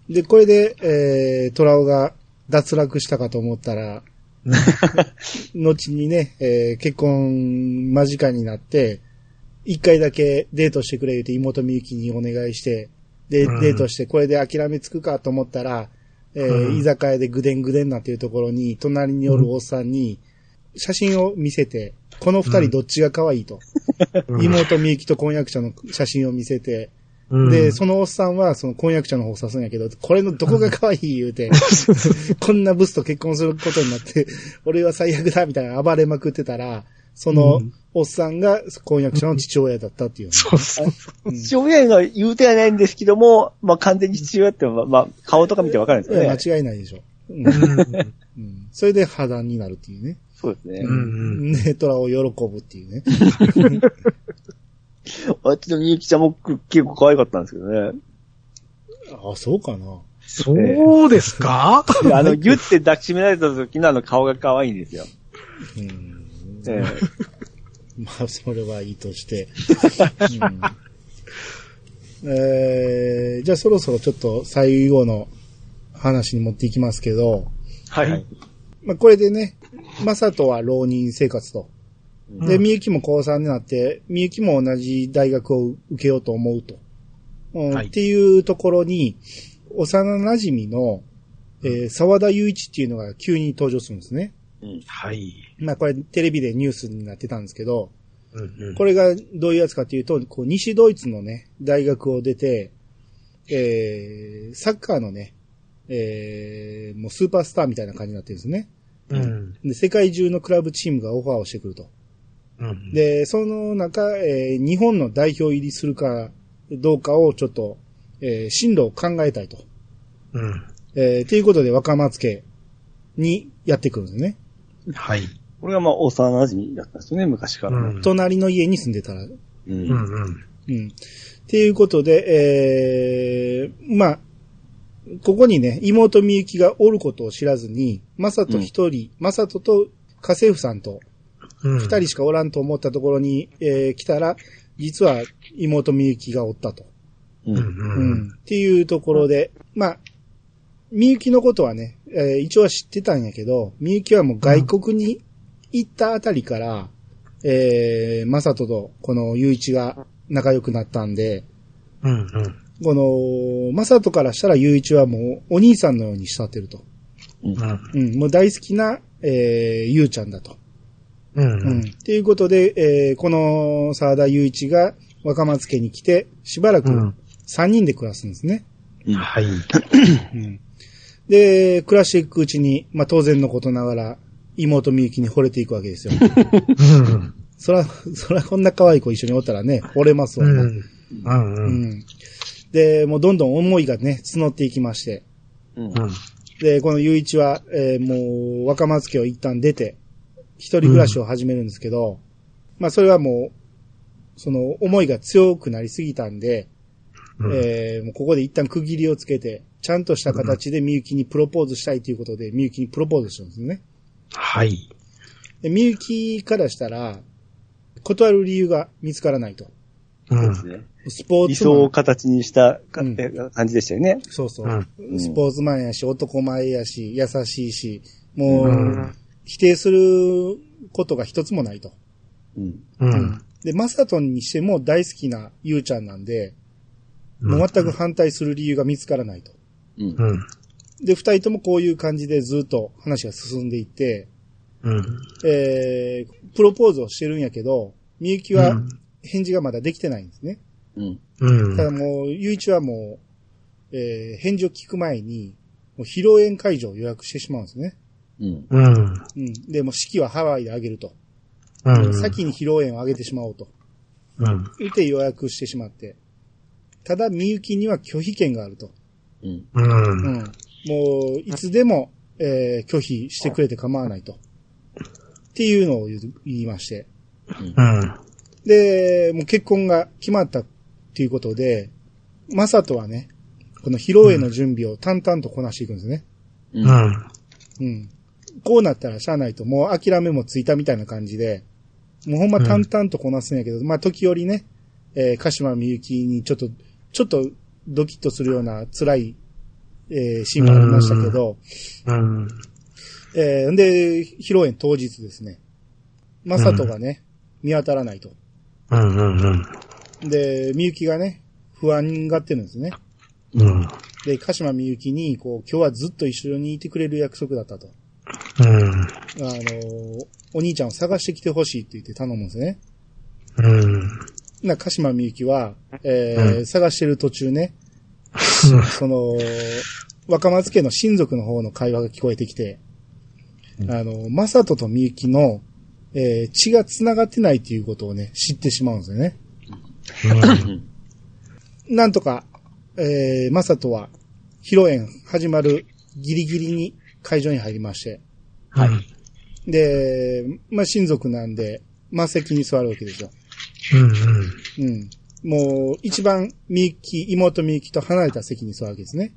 で、これで、えー、トラオが脱落したかと思ったら、後にね、えー結婚間近になって、一回だけデートしてくれ言って妹みゆきにお願いして、で、うん。デートしてこれで諦めつくかと思ったら、えーうん。居酒屋でぐでんぐでんなっていうところに、隣におるおっさんに、写真を見せて、この二人どっちが可愛いと。妹みゆきと婚約者の写真を見せて、で、そのおっさんは、その婚約者の方を指すんやけど、これのどこが可愛い言うて、こんなブスと結婚することになって、俺は最悪だみたいな暴れまくってたら、そのうんおっさんが婚約者の父親だったっていうね、そうそう。うん父親が言うてはないんですけども、まあ完全に父親って、まあ、まあ、顔とか見てわかるんですよね。間違いないでしょ。うんうんうんそれで破談になるっていうね。そうですね。うんネトラを喜ぶっていうね。あっちのみゆきちゃんも結構可愛かったんですけどね。あ、そうかな。そうですか？であの、ギュって抱きしめられた時のあの顔が可愛いんですよ。うん。え まあ、それはいいとして。うんえーじゃあそろそろちょっと最後の話に持っていきますけど、はい。まあ、これでね、マサトは浪人生活と。で、うんみゆきも高3になって、みゆきも同じ大学を受けようと思うと。うんはいっていうところに、幼馴染の、えー沢田雄一っていうのが急に登場するんですね。うん。はい。まあこれテレビでニュースになってたんですけど、うんうんこれがどういうやつかっていうと、こう西ドイツのね、大学を出て、えー、サッカーのね、えー、もうスーパースターみたいな感じになってるんですね。うん。で、世界中のクラブチームがオファーをしてくると。うん。で、その中、えー日本の代表入りするかどうかをちょっと、えー進路を考えたいと。うん。えー、ということで若松家にやってくるんですね。はい。これがまあ、幼馴染だったんですよね、昔からの。うん。隣の家に住んでたら。うんうんうん。うん。っていうことで、えー、まあ、ここにね、妹みゆきがおることを知らずに、まさと一人、まさとと家政婦さんとうん。二人しかおらんと思ったところに、えー来たら、実は妹みゆきがおったと。う。うん。うんん。っていうところで、まあ、みゆきのことはね、えー一応は知ってたんやけど、みゆきはもう外国に行ったあたりから、えー、まさととこのゆういちが仲良くなったんで、うん。うん。この、まさとからしたらゆういちはもうお兄さんのように慕ってると。うん。うん、もう大好きな、えー、ゆうちゃんだと。うん。っていうことで、えー、この沢田ゆういちが若松家に来て、しばらくうん3人で暮らすんですね。うんはい。うんで、暮らしていくうちに、まあ当然のことながら、妹みゆきに惚れていくわけですよ。うん。そら、そらこんな可愛い子一緒におったらね、惚れますわな。うん。うん。で、もうどんどん思いがね、募っていきまして。うん。で、このゆういちは、えーもう、若松家を一旦出て、一人暮らしを始めるんですけど、まあそれはもう、その思いが強くなりすぎたんで、うん。えーもうここで一旦区切りをつけて、ちゃんとした形でみゆきにプロポーズしたいということで、みゆきにプロポーズしたんですね。はい。で、みゆきからしたら、断る理由が見つからないと。うんそうです。ね。スポー理ツマン想を形にしたかうん感じでしたよね。そうそう、うんスポーツマンやし、男前やし、優しいし、もう、うん否定することが一つもないと。うん。うん。で、マサトンにしても大好きなゆうちゃんなんで、もう全く反対する理由が見つからないと。うん。うん。で、二人ともこういう感じでずっと話が進んでいって、うん。えー、プロポーズをしてるんやけど、みゆきは返事がまだできてないんですね。うん。うん。ただもう、ゆういちはもう、えー、返事を聞く前に、もう披露宴会場を予約してしまうんですね。うん。うん。うん。で、もう式はハワイであげると。うん。先に披露宴をあげてしまおうと。うん。言って予約してしまって。ただ、みゆきには拒否権があると。うん。うん。うん。もう、いつでも、えー拒否してくれて構わないと。っていうのを言いまして。うん。で、もう結婚が決まったっていうことで、マサトはね、この披露宴の準備を淡々とこなしていくんですね。うん。うん。うん。こうなったらしゃあないと、もう諦めもついたみたいな感じで、もうほんま淡々とこなすんやけど、まあ時折ね、えー、鹿島みゆきにちょっと、ちょっとドキッとするような辛い、えーシーンもありましたけど、うん。えー、で、披露宴当日ですね。まさとがね、見当たらないと。うん。うん。で、みゆきがね、不安がってるんですね。うん。で、鹿島みゆきに、こう、今日はずっと一緒にいてくれる約束だったと。うん。あの、お兄ちゃんを探してきてほしいって言って頼むんですね。うん。な、鹿島みゆきは、えーうん探してる途中ね、その、若松家の親族の方の会話が聞こえてきて、あの、まさととみゆきの、えー血が繋がってないっていうことをね、知ってしまうんですよね。なんとか、えー、まさとは、披露宴始まるギリギリに会場に入りまして、はい。で、まあ、親族なんで、満席に座るわけですよ。うん。うん。もう、一番、みゆき、妹みゆきと離れた席に座るわけですね。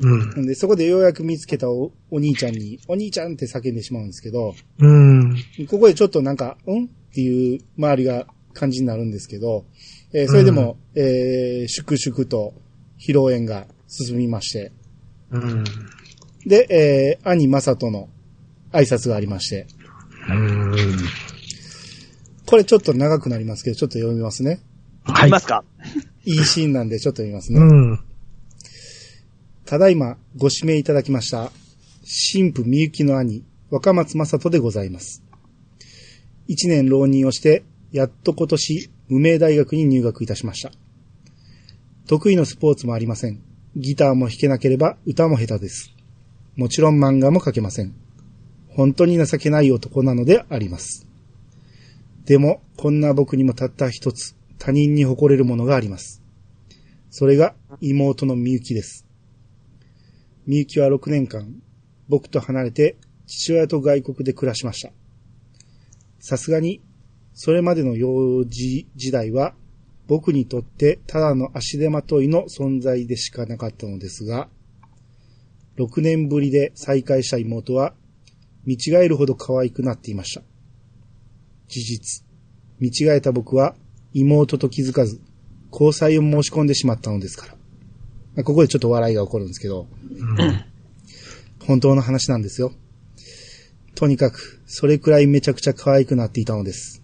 うん。で、そこでようやく見つけたおお兄ちゃんに、お兄ちゃんって叫んでしまうんですけど、うん。ここでちょっとなんか、ん？っていう周りが感じになるんですけど、えーそれでも、えー、粛々と披露宴が進みまして、うん。で、えー、兄正人の挨拶がありまして、うん。これちょっと長くなりますけど、ちょっと読みますね。はいいま。すか？いいシーンなんでちょっと読みますね。うん。ただいまご指名いただきました、神父みゆきの兄、若松正人でございます。一年浪人をして、やっと今年、無名大学に入学いたしました。得意のスポーツもありません。ギターも弾けなければ歌も下手です。もちろん漫画も描けません。本当に情けない男なのであります。でも、こんな僕にもたった一つ、他人に誇れるものがあります。それが妹のみゆきです。みゆきは6年間、僕と離れて父親と外国で暮らしました。さすがに、それまでの幼児時代は、僕にとってただの足手まといの存在でしかなかったのですが、6年ぶりで再会した妹は、見違えるほど可愛くなっていました。事実、見違えた僕は妹と気づかず、交際を申し込んでしまったのですから。まあここでちょっと笑いが起こるんですけど、本当の話なんですよ。とにかく、それくらいめちゃくちゃ可愛くなっていたのです。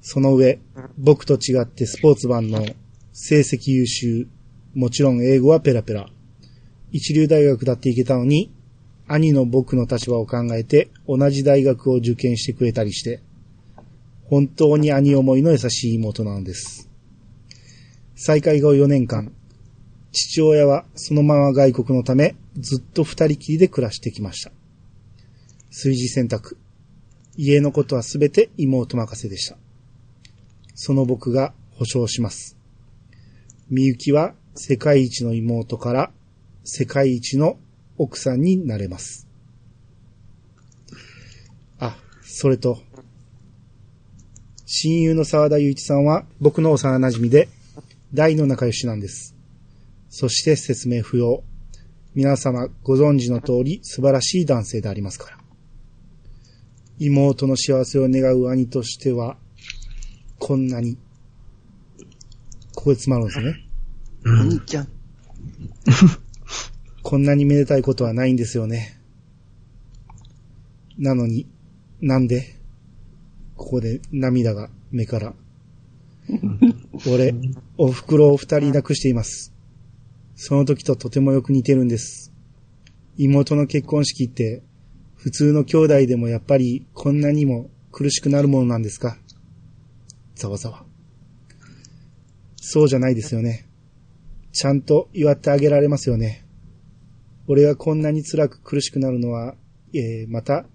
その上、僕と違ってスポーツ版の成績優秀、もちろん英語はペラペラ。一流大学だって行けたのに、兄の僕の立場を考えて同じ大学を受験してくれたりして、本当に兄思いの優しい妹なのです。再会後4年間、父親はそのまま外国のためずっと二人きりで暮らしてきました。炊事選択。家のことはすべて妹任せでした。その僕が保証します。みゆきは世界一の妹から世界一の奥さんになれます。あ、それと、親友の沢田祐一さんは僕の幼馴染で大の仲良しなんです。そして説明不要。皆様ご存知の通り素晴らしい男性でありますから。妹の幸せを願う兄としては、こんなに、ここで詰まるんですね。お兄ちゃん。こんなにめでたいことはないんですよね。なのに、なんで、ここで涙が目から。俺、お袋を二人亡くしています。その時ととてもよく似てるんです。妹の結婚式って、普通の兄弟でもやっぱりこんなにも苦しくなるものなんですか？ざわざわ。そうじゃないですよね。ちゃんと祝ってあげられますよね。俺がこんなに辛く苦しくなるのは、えーまた、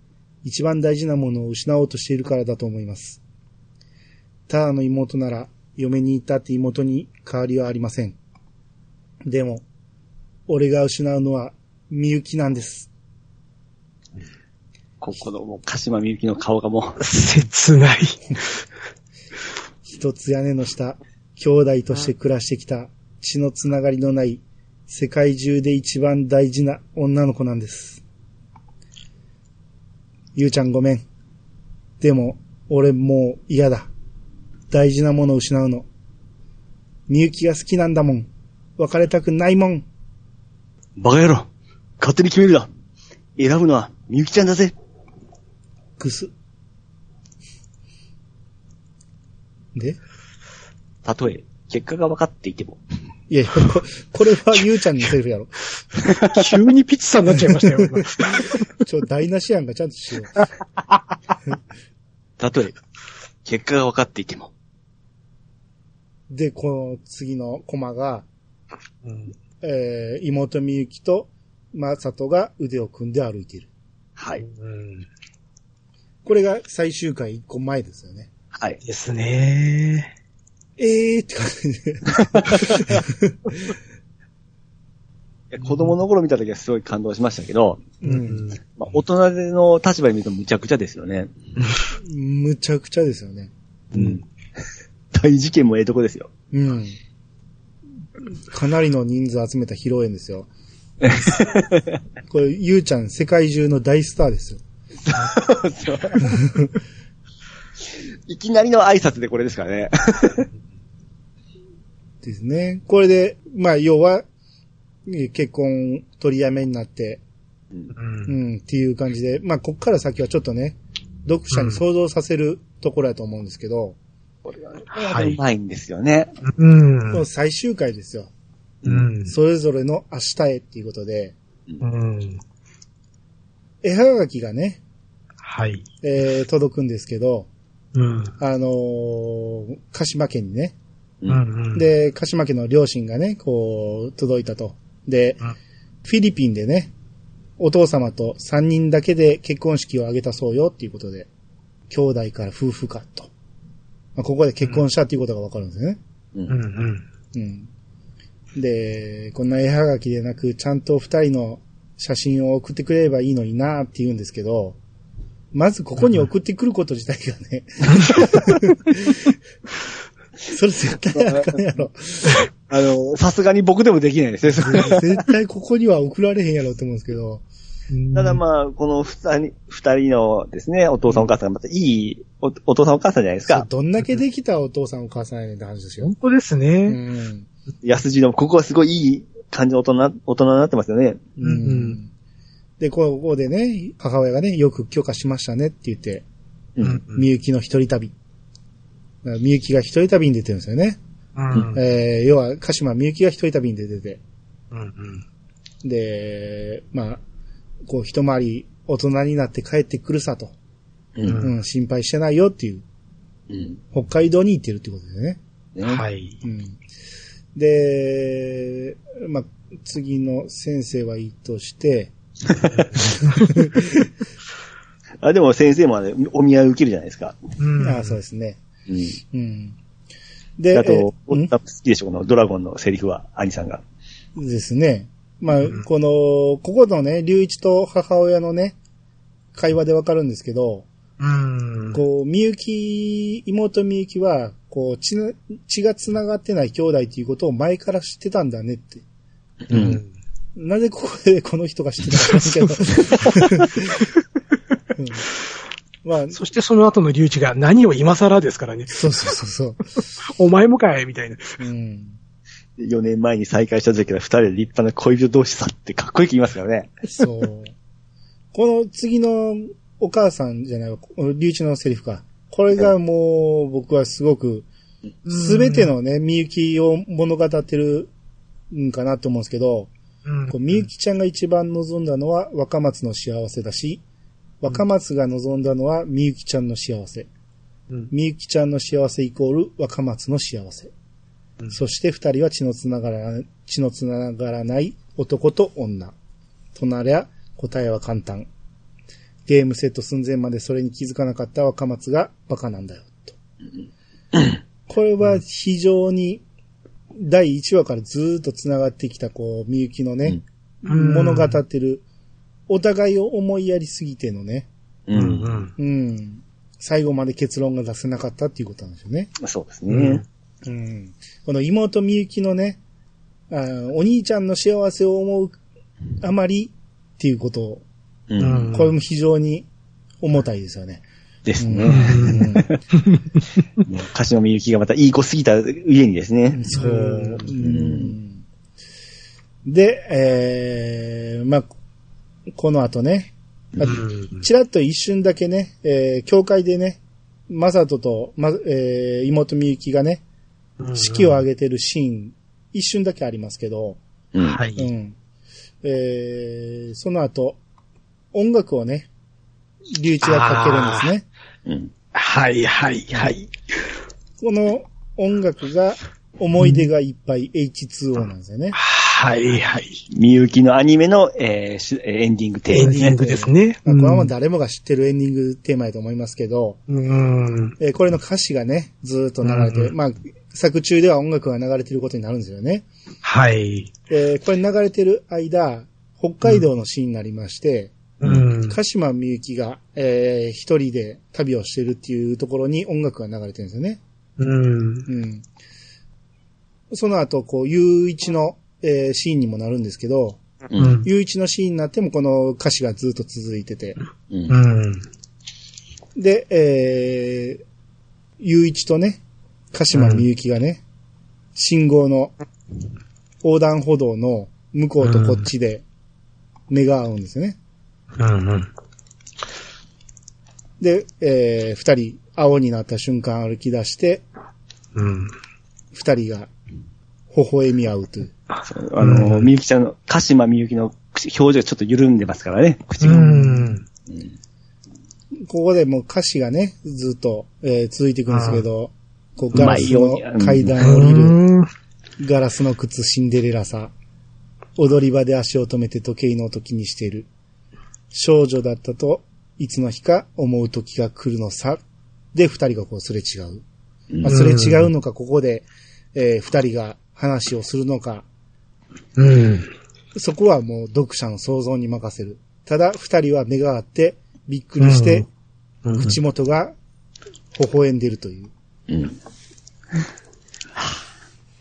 一番大事なものを失おうとしているからだと思います。ただの妹なら、嫁に行ったって妹に変わりはありません。でも、俺が失うのは、みゆきなんです。ここのもう、鹿島みゆきの顔がもう、切ない。一つ屋根の下、兄弟として暮らしてきた血のつながりのない世界中で一番大事な女の子なんです。ゆうちゃんごめん。でも、俺もう嫌だ。大事なものを失うの。みゆきが好きなんだもん。別れたくないもん。バカ野郎勝手に決めるな選ぶのはみゆきちゃんだぜくす。で？たとえ、結果が分かっていても。いやいや、ここれはゆうちゃんのセリフやろ。急にピッツさんになっちゃいましたよ。今 ちょ、台無しやんがちゃんとしよう。たとえ、結果が分かっていても。で、この次のコマが、うんえー、妹みゆきと、まさとが腕を組んで歩いている。はい。うんこれが最終回一個前ですよね。はい。ですね。えーって感じで。子供の頃見た時はすごい感動しましたけど、うん。まあ、大人の立場で見るとむちゃくちゃですよね。むちゃくちゃですよね。うん。大事件もええとこですよ。うん。かなりの人数集めた披露宴ですよ。これ、ゆうちゃん世界中の大スターですよ。いきなりの挨拶でこれですからね。ですね。これで、まあ、要は、えー結婚取りやめになって、うんうん、っていう感じで、まあ、こっから先はちょっとね、読者に想像させるところだと思うんですけど、これは、はいうまいんですよね。うん最終回ですよ。うんそれぞれの明日へっていうことで、うん絵はがきがね、はい。えー、届くんですけど、うんあのー鹿島家にね、うんうん、で、鹿島家の両親がね、こう、届いたと。で、うんフィリピンでね、お父様と3人だけで結婚式を挙げたそうよっていうことで、兄弟から夫婦かと。まあ、ここで結婚したっていうことがわかるんですよね。うんうんうんうん。で、こんな絵はがきでなく、ちゃんと二人の写真を送ってくれればいいのになって言うんですけど、まずここに送ってくること自体がね、それ絶対あかんやろ。あの、さすがに僕でもできないですねそれ。絶対ここには送られへんやろと思うんですけど、うん。ただまあ、この二人、二人のですね、お父さんお母さんがまたいいお、お父さんお母さんじゃないですか。どんだけできたお父さんお母さんやねんって話ですよ本。当ですうね。ん。安地の、ここはすごいいい感じの大人、大人になってますよね。うんうんで、ここでね、母親がね、よく許可しましたねって言って、うん。みゆきの一人旅。みゆきが一人旅に出てるんですよね。うんえー、要は、鹿島みゆきが一人旅に出てて。うんで、まあ、こう、一回り大人になって帰ってくるさと。うん。うん、心配してないよっていう。うん。北海道に行ってるってことですよね。ねはい。うん。で、まあ、次の先生はいいとして、あ、でも先生もね、お見合い受けるじゃないですか。うんああ、そうですね。うん。うん。で、あと、好きでしょ、このドラゴンのセリフは、兄さんが。うんですね。まあうん、この、ここのね、隆一と母親のね、会話でわかるんですけど、うん。こう、みゆき、妹みゆきは、こう、血の、血が繋がってない兄弟っていうことを前から知ってたんだねって。う。うんん。なぜここでこの人が知ってたかけど。う んまあ、そしてその後の隆一が何を今更ですからね。そうそうそうそお前もかいみたいな。う。うん。4年前に再会した時から二人で立派な恋人同士さってかっこよく言いますからね。そう。この次のお母さんじゃないわ、隆一のセリフか。これがもう僕はすごく、すべてのね、みゆきを物語ってるんかなと思うんですけど、みゆきちゃんが一番望んだのは若松の幸せだし、若松が望んだのはみゆきちゃんの幸せ。うんみゆきちゃんの幸せイコール若松の幸せ。うんそして二人は血のつながら、血のつながらない男と女。となりゃ答えは簡単。ゲームセット寸前までそれに気づかなかった若松がバカなんだよ。とこれは非常に第1話からずーっと繋がってきたこう、みゆきのね、うん物語ってる、お互いを思いやりすぎてのね、う。うんん。うん。最後まで結論が出せなかったっていうことなんですよね。そうですね。うん。この妹みゆきのね、あーお兄ちゃんの幸せを思うあまりっていうことを、ううんん。これも非常に重たいですよね。うんですね。うん歌詞のみゆきがまたいい子すぎた上にですね。そう。うんうんで、えー、まあ、この後ね、まあうんちらっと一瞬だけね、えー、教会でね、まさとと、ま、えー、妹みゆきがね、式を挙げてるシーン、一瞬だけありますけど、うん。はうい。ん。えー、その後、音楽をね、隆一がかけるんですね。うん。はい、はい、はい。この音楽が、思い出がいっぱい H2O なんですよね。はい、はい。みゆきのアニメの、えーしエンディングテーマですねエンディン。グですね。まあ、これはもう誰もが知ってるエンディングテーマやと思いますけど、うん。えーこれの歌詞がね、ずーっと流れて、うんまあ、作中では音楽が流れてることになるんですよね。はい。えーこれ流れてる間、北海道のシーンになりまして、うん。鹿島みゆきが、えー一人で旅をしてるっていうところに音楽が流れてるんですよね。うん。うん。その後、こう、ゆういちの、えーシーンにもなるんですけど、う。うんん。ゆういちのシーンになってもこの歌詞がずっと続いてて、うんう。ん。で、えー、ゆういちとね、鹿島みゆきがね、信号の横断歩道の向こうとこっちで目が合うんですよね。うんうん。で、えー、二人、青になった瞬間歩き出して、うん。二人が、微笑み合うという。あの、うんみゆきちゃんの、鹿島みゆきの口表情がちょっと緩んでますからね、口うが。ん。ここでもう歌詞がね、ずっと、えー続いていくんですけど、こうガラスの階段を降りる、うんガラスの靴シンデレラさ、踊り場で足を止めて時計の音気にしている。少女だったといつの日か思う時が来るのさ。で、二人がこうすれ違う。まあ、すれ違うのか、ここで、えー二人が話をするのか、うん。そこはもう読者の想像に任せる。ただ、二人は目が合って、びっくりして、うん。口元が微笑んでるという。うん。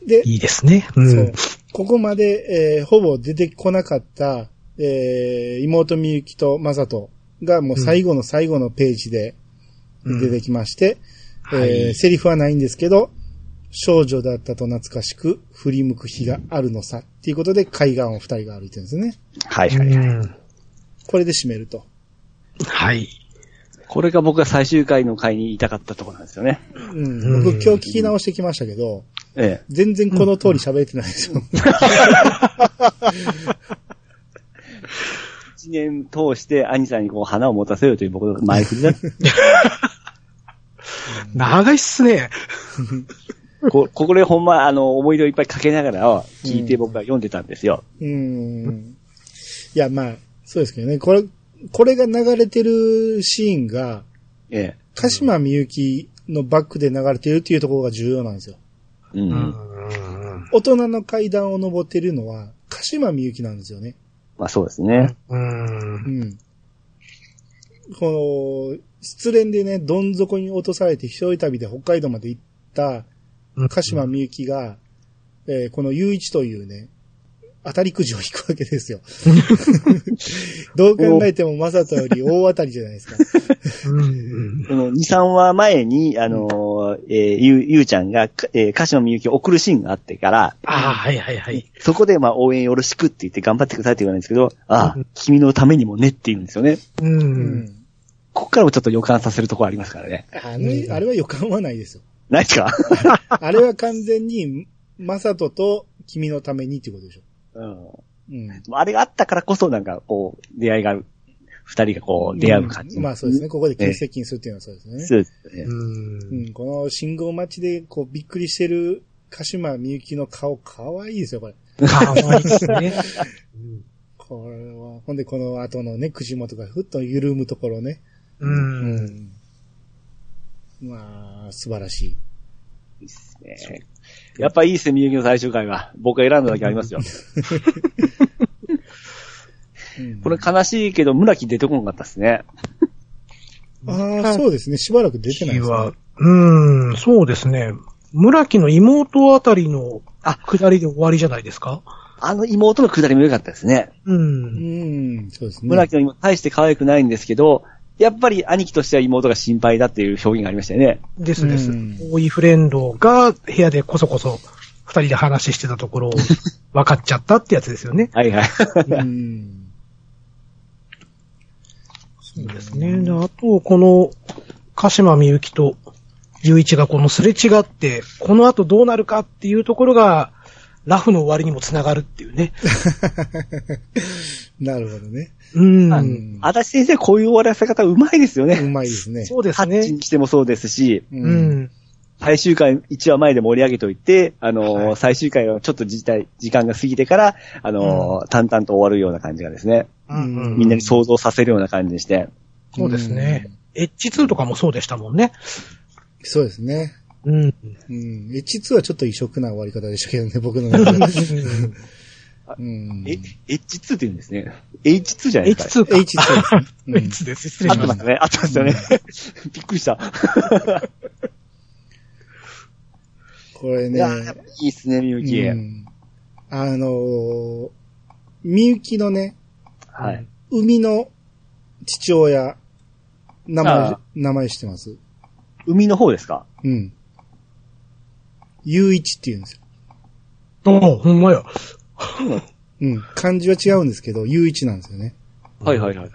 で、いいですね。う。そうんここまで、えーほぼ出てこなかった、えー妹みゆきとまさとがもう最後の最後のページで出てきまして、うんはいえーセリフはないんですけど、少女だったと懐かしく振り向く日があるのさっていうことで海岸を二人が歩いてるんですね。はいはいはい。うんこれで締めると。はい。これが僕が最終回の回に言いたかったところなんですよね。うん、僕今日聞き直してきましたけど、ええ。全然この通り喋ってないですよ。一年通して兄さんにこう花を持たせようという僕の前振りだ。長いっすね。こ、ここでほんま、あの、思い出をいっぱいかけながら聞いて僕は読んでたんですよ。うん。いや、まあ、そうですけどね。これ、これが流れてるシーンが、ええ。鹿島みゆきのバックで流れてるっていうところが重要なんですよ。う。うんん。大人の階段を登ってるのは、鹿島みゆきなんですよね。まあそうですね。うんう。ん。この、失恋でね、どん底に落とされて一人旅で北海道まで行った鹿島みゆきが、えーこの雄一というね、当たりくじを引くわけですよ。どう考えてもマサトより大当たりじゃないですか。うん。この2、3話前に、あの、えーゆう、ゆうちゃんが、かえー、鹿島みゆきを送るシーンがあってから、ああ、はいはいはい。そこでまあ応援よろしくって言って頑張ってくださいって言われるんですけど、ああうん、君のためにもねって言うんですよね。う。うんん。ここからもちょっと予感させるところありますからね。あの、あれは予感はないですよ。ないですか？あれは完全に、マサトと君のためにっていうことでしょ。うん。うん。あれがあったからこそなんかこう、出会いが、二人がこう、出会う感じ。んまあそうですね。ここで急接近するっていうのはそうですね。そうですね。うんうん。この信号待ちで、こう、びっくりしてる鹿島みゆきの顔、かわいいですよ、これ。かわいいですね。これは、ほんでこの後のね、口元がふっと緩むところね。う。。うんまあ、素晴らしい。いいっすね。やっぱいいっすね、みゆきの最終回は。僕が選んだだけありますよ。うんこれ悲しいけど、村木出てこなかったですね。ああ、そうですね。しばらく出てないですね。は、うん、そうですね。村木の妹あたりのあ下りで終わりじゃないですか？あの妹のくだりも良かったですね。う。うんん、そうですね。村木の妹、大して可愛くないんですけど、やっぱり兄貴としては妹が心配だっていう表現がありましたよね。ですです。うんボーイフレンドが部屋でこそこそ二人で話してたところを 分かっちゃったってやつですよね。はいはい。うん。そうですね。であと、この、鹿島みゆきと、ゆういちがこのすれ違って、この後どうなるかっていうところが、ラフの終わりにもつながるっていうね。なるほどね。うん。うん足立先生、こういう終わらせ方うまいですようね。まいですね。そうですハッチねに。してもそうですし、う。うんん。最終回1話前で盛り上げといて、あのーはい最終回はちょっと時代時間が過ぎてから、あのー淡々と終わるような感じがですね、うんみんなに想像させるような感じにして、そうですね。エッジ2とかもそうでしたもんね。そうですね。うん。うん。H2 はちょっと異色な終わり方でしたけどね、僕の中で。うん。え、H2 って言うんですね。H2 じゃないですか。H2 か。H2 ですね。うん H2 です。失礼しました。合ってますね。合ってますよね。びっくりした。これねいや、やっぱいいっすね、みゆき。うんあのー、みゆきのね、はい。海の父親、名前ああ、名前知ってます？海の方ですか？うん。ゆういちって言うんですよ。おほんまや。うん。漢字は違うんですけど、ゆういちなんですよね。はいはいはい。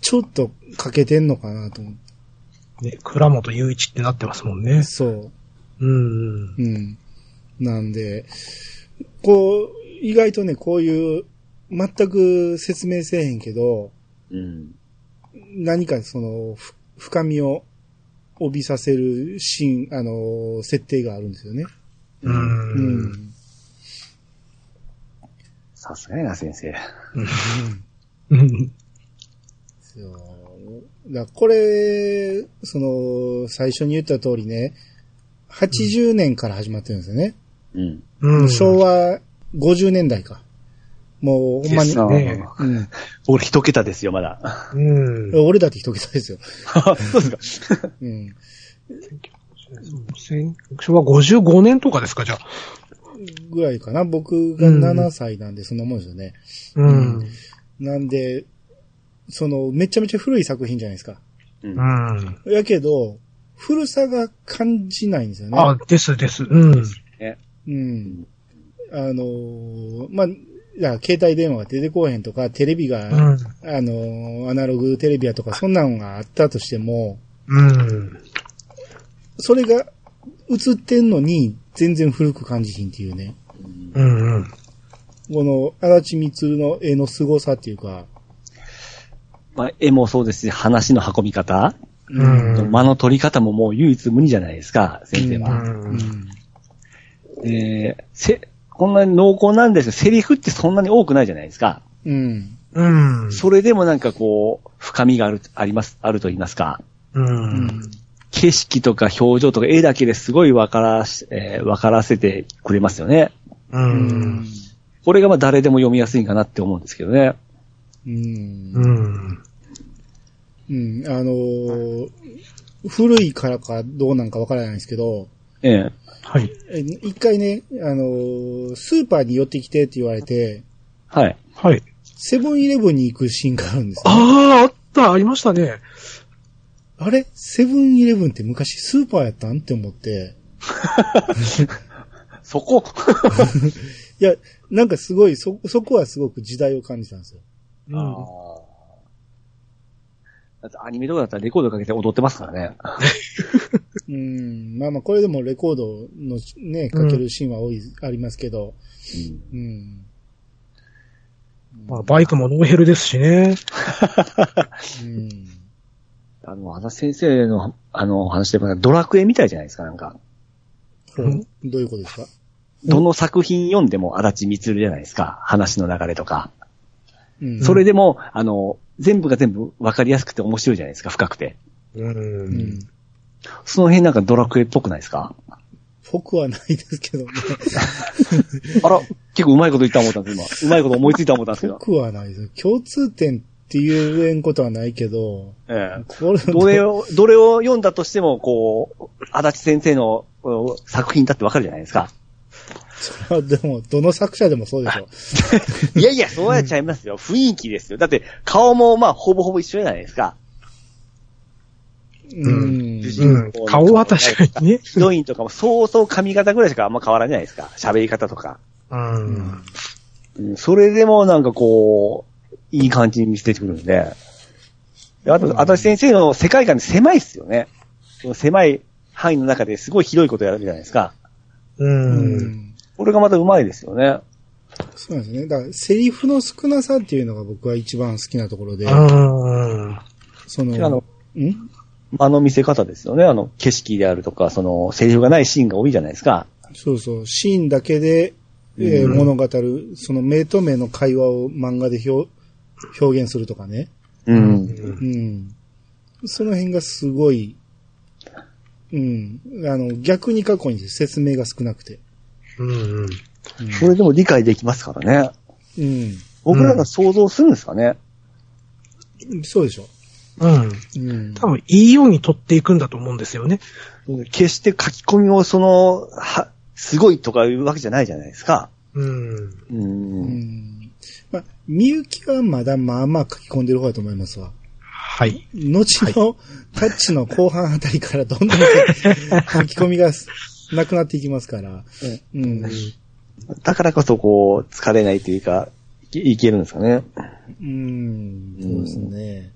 ちょっと欠けてんのかなと思って。ね、倉本雄一ってなってますもんね。そう。うん。うん。なんで、こう、意外とね、こういう、全く説明せえへんけど、うん。何かその、ふ深みを帯びさせるシーン、あの、設定があるんですよね。う。うんん。さすがやな、先生。うん。そう。だからこれ、その、最初に言った通りね、80年から始まってるんですよね。うん。うん。昭和50年代か。もう、ほんまにです。なねうん。俺一桁ですよ、まだ。うん。俺だって一桁ですよ。そうですか。うん。戦昭和55年とかですか、じゃあ。ぐらいかな。僕が7歳なんで、そんなもんですよね。うん。なんで、その、めちゃめちゃ古い作品じゃないですか。うんうん。やけど、古さが感じないんですよね。あ、ですです。うん。うん。あのーまあ、携帯電話が出てこうへんとか、テレビが、うん。あのーアナログテレビやとか、そんなのがあったとしても、うん。それが映ってんのに、全然古く感じひんっていうね。うん。うん。この、足立みつるの絵の凄さっていうか、まあ、絵もそうですし、話の運び方、うん間の取り方ももう唯一無二じゃないですか、先生は。うん。えーせ、こんなに濃厚なんですけど、セリフってそんなに多くないじゃないですか。うん。うん。それでもなんかこう、深みがある、あります、あると言いますか。う。うんん。景色とか表情とか絵だけですごいわからし、えーわからせてくれますよね。う。うんん。これがまあ誰でも読みやすいかなって思うんですけどね。うんう。ん。うん。あのー古いからかどうなんかわからないんですけど、ええはい。え一回ね、あのースーパーに寄ってきてって言われて、はい。はい。セブンイレブンに行くシーンがあるんですよ、ああ、あった、ありましたね。あれ？セブンイレブンって昔スーパーやったん？って思って。そこ？いや、なんかすごい、そ、そこはすごく時代を感じたんですよ。うん。だってアニメとかだったらレコードかけて踊ってますからね。うん。まあまあ、これでもレコードのね、かけるシーンは多い、ありますけど。うん。まあ、バイクもノーヘルですしね。うん。あの、あの先生の、あの、話でもドラクエみたいじゃないですか、なんか。ほうどういうことですか？どの作品読んでも足立みつるじゃないですか。話の流れとか。うん。それでも、あの、全部が全部分かりやすくて面白いじゃないですか、深くて。う。うんん。その辺なんかドラクエっぽくないですか？僕はないですけどね。あら、結構うまいこと言った思ったんです、今。うまいこと思いついた思ったんですけど。僕はないです。共通点って言えんことはないけど、ええ。これどれを、どれを読んだとしても、こう、足立先生の作品だってわかるじゃないですか。それはでも、どの作者でもそうでしょ。いやいや、そうやっちゃいますよ。雰囲気ですよ。だって、顔もまあ、ほぼほぼ一緒じゃないですか。うん。うん。顔は確かにね。ヒロインとかもそうそう髪型ぐらいしかあんま変わらないですか。喋り方とか。うん。うん、それでもなんかこう、いい感じに見せてくるんで。であと、足立先生の世界観狭いっすよね。その狭い範囲の中ですごい広いことやるじゃないですか。う。うんん。これがまたうまいですよね。そうなんですね。だから、セリフの少なさっていうのが僕は一番好きなところで、うん。その、あの、ん？間の見せ方ですよね。あの、景色であるとか、その、セリフがないシーンが多いじゃないですか。そうそう、シーンだけで、えーうん物語る、その目と目の会話を漫画で表表現するとかね。うん。うん。その辺がすごい、うん。あの、逆に過去に説明が少なくて。うん。それでも理解できますからね。うん。僕らが想像するんですかね。そうでしょ。うん。うん。多分、いいように取っていくんだと思うんですよね。決して書き込みをその、は、すごいとかいうわけじゃないじゃないですか。うん。う。うんん。まあ、みゆきはまだまあまあ書き込んでる方だと思いますわ。はい。後のタッチの後半あたりからどんどん 書き込みがなくなっていきますから。うん。だからこそこう、疲れないというか、いけいけるんですかね。うん、そうですね。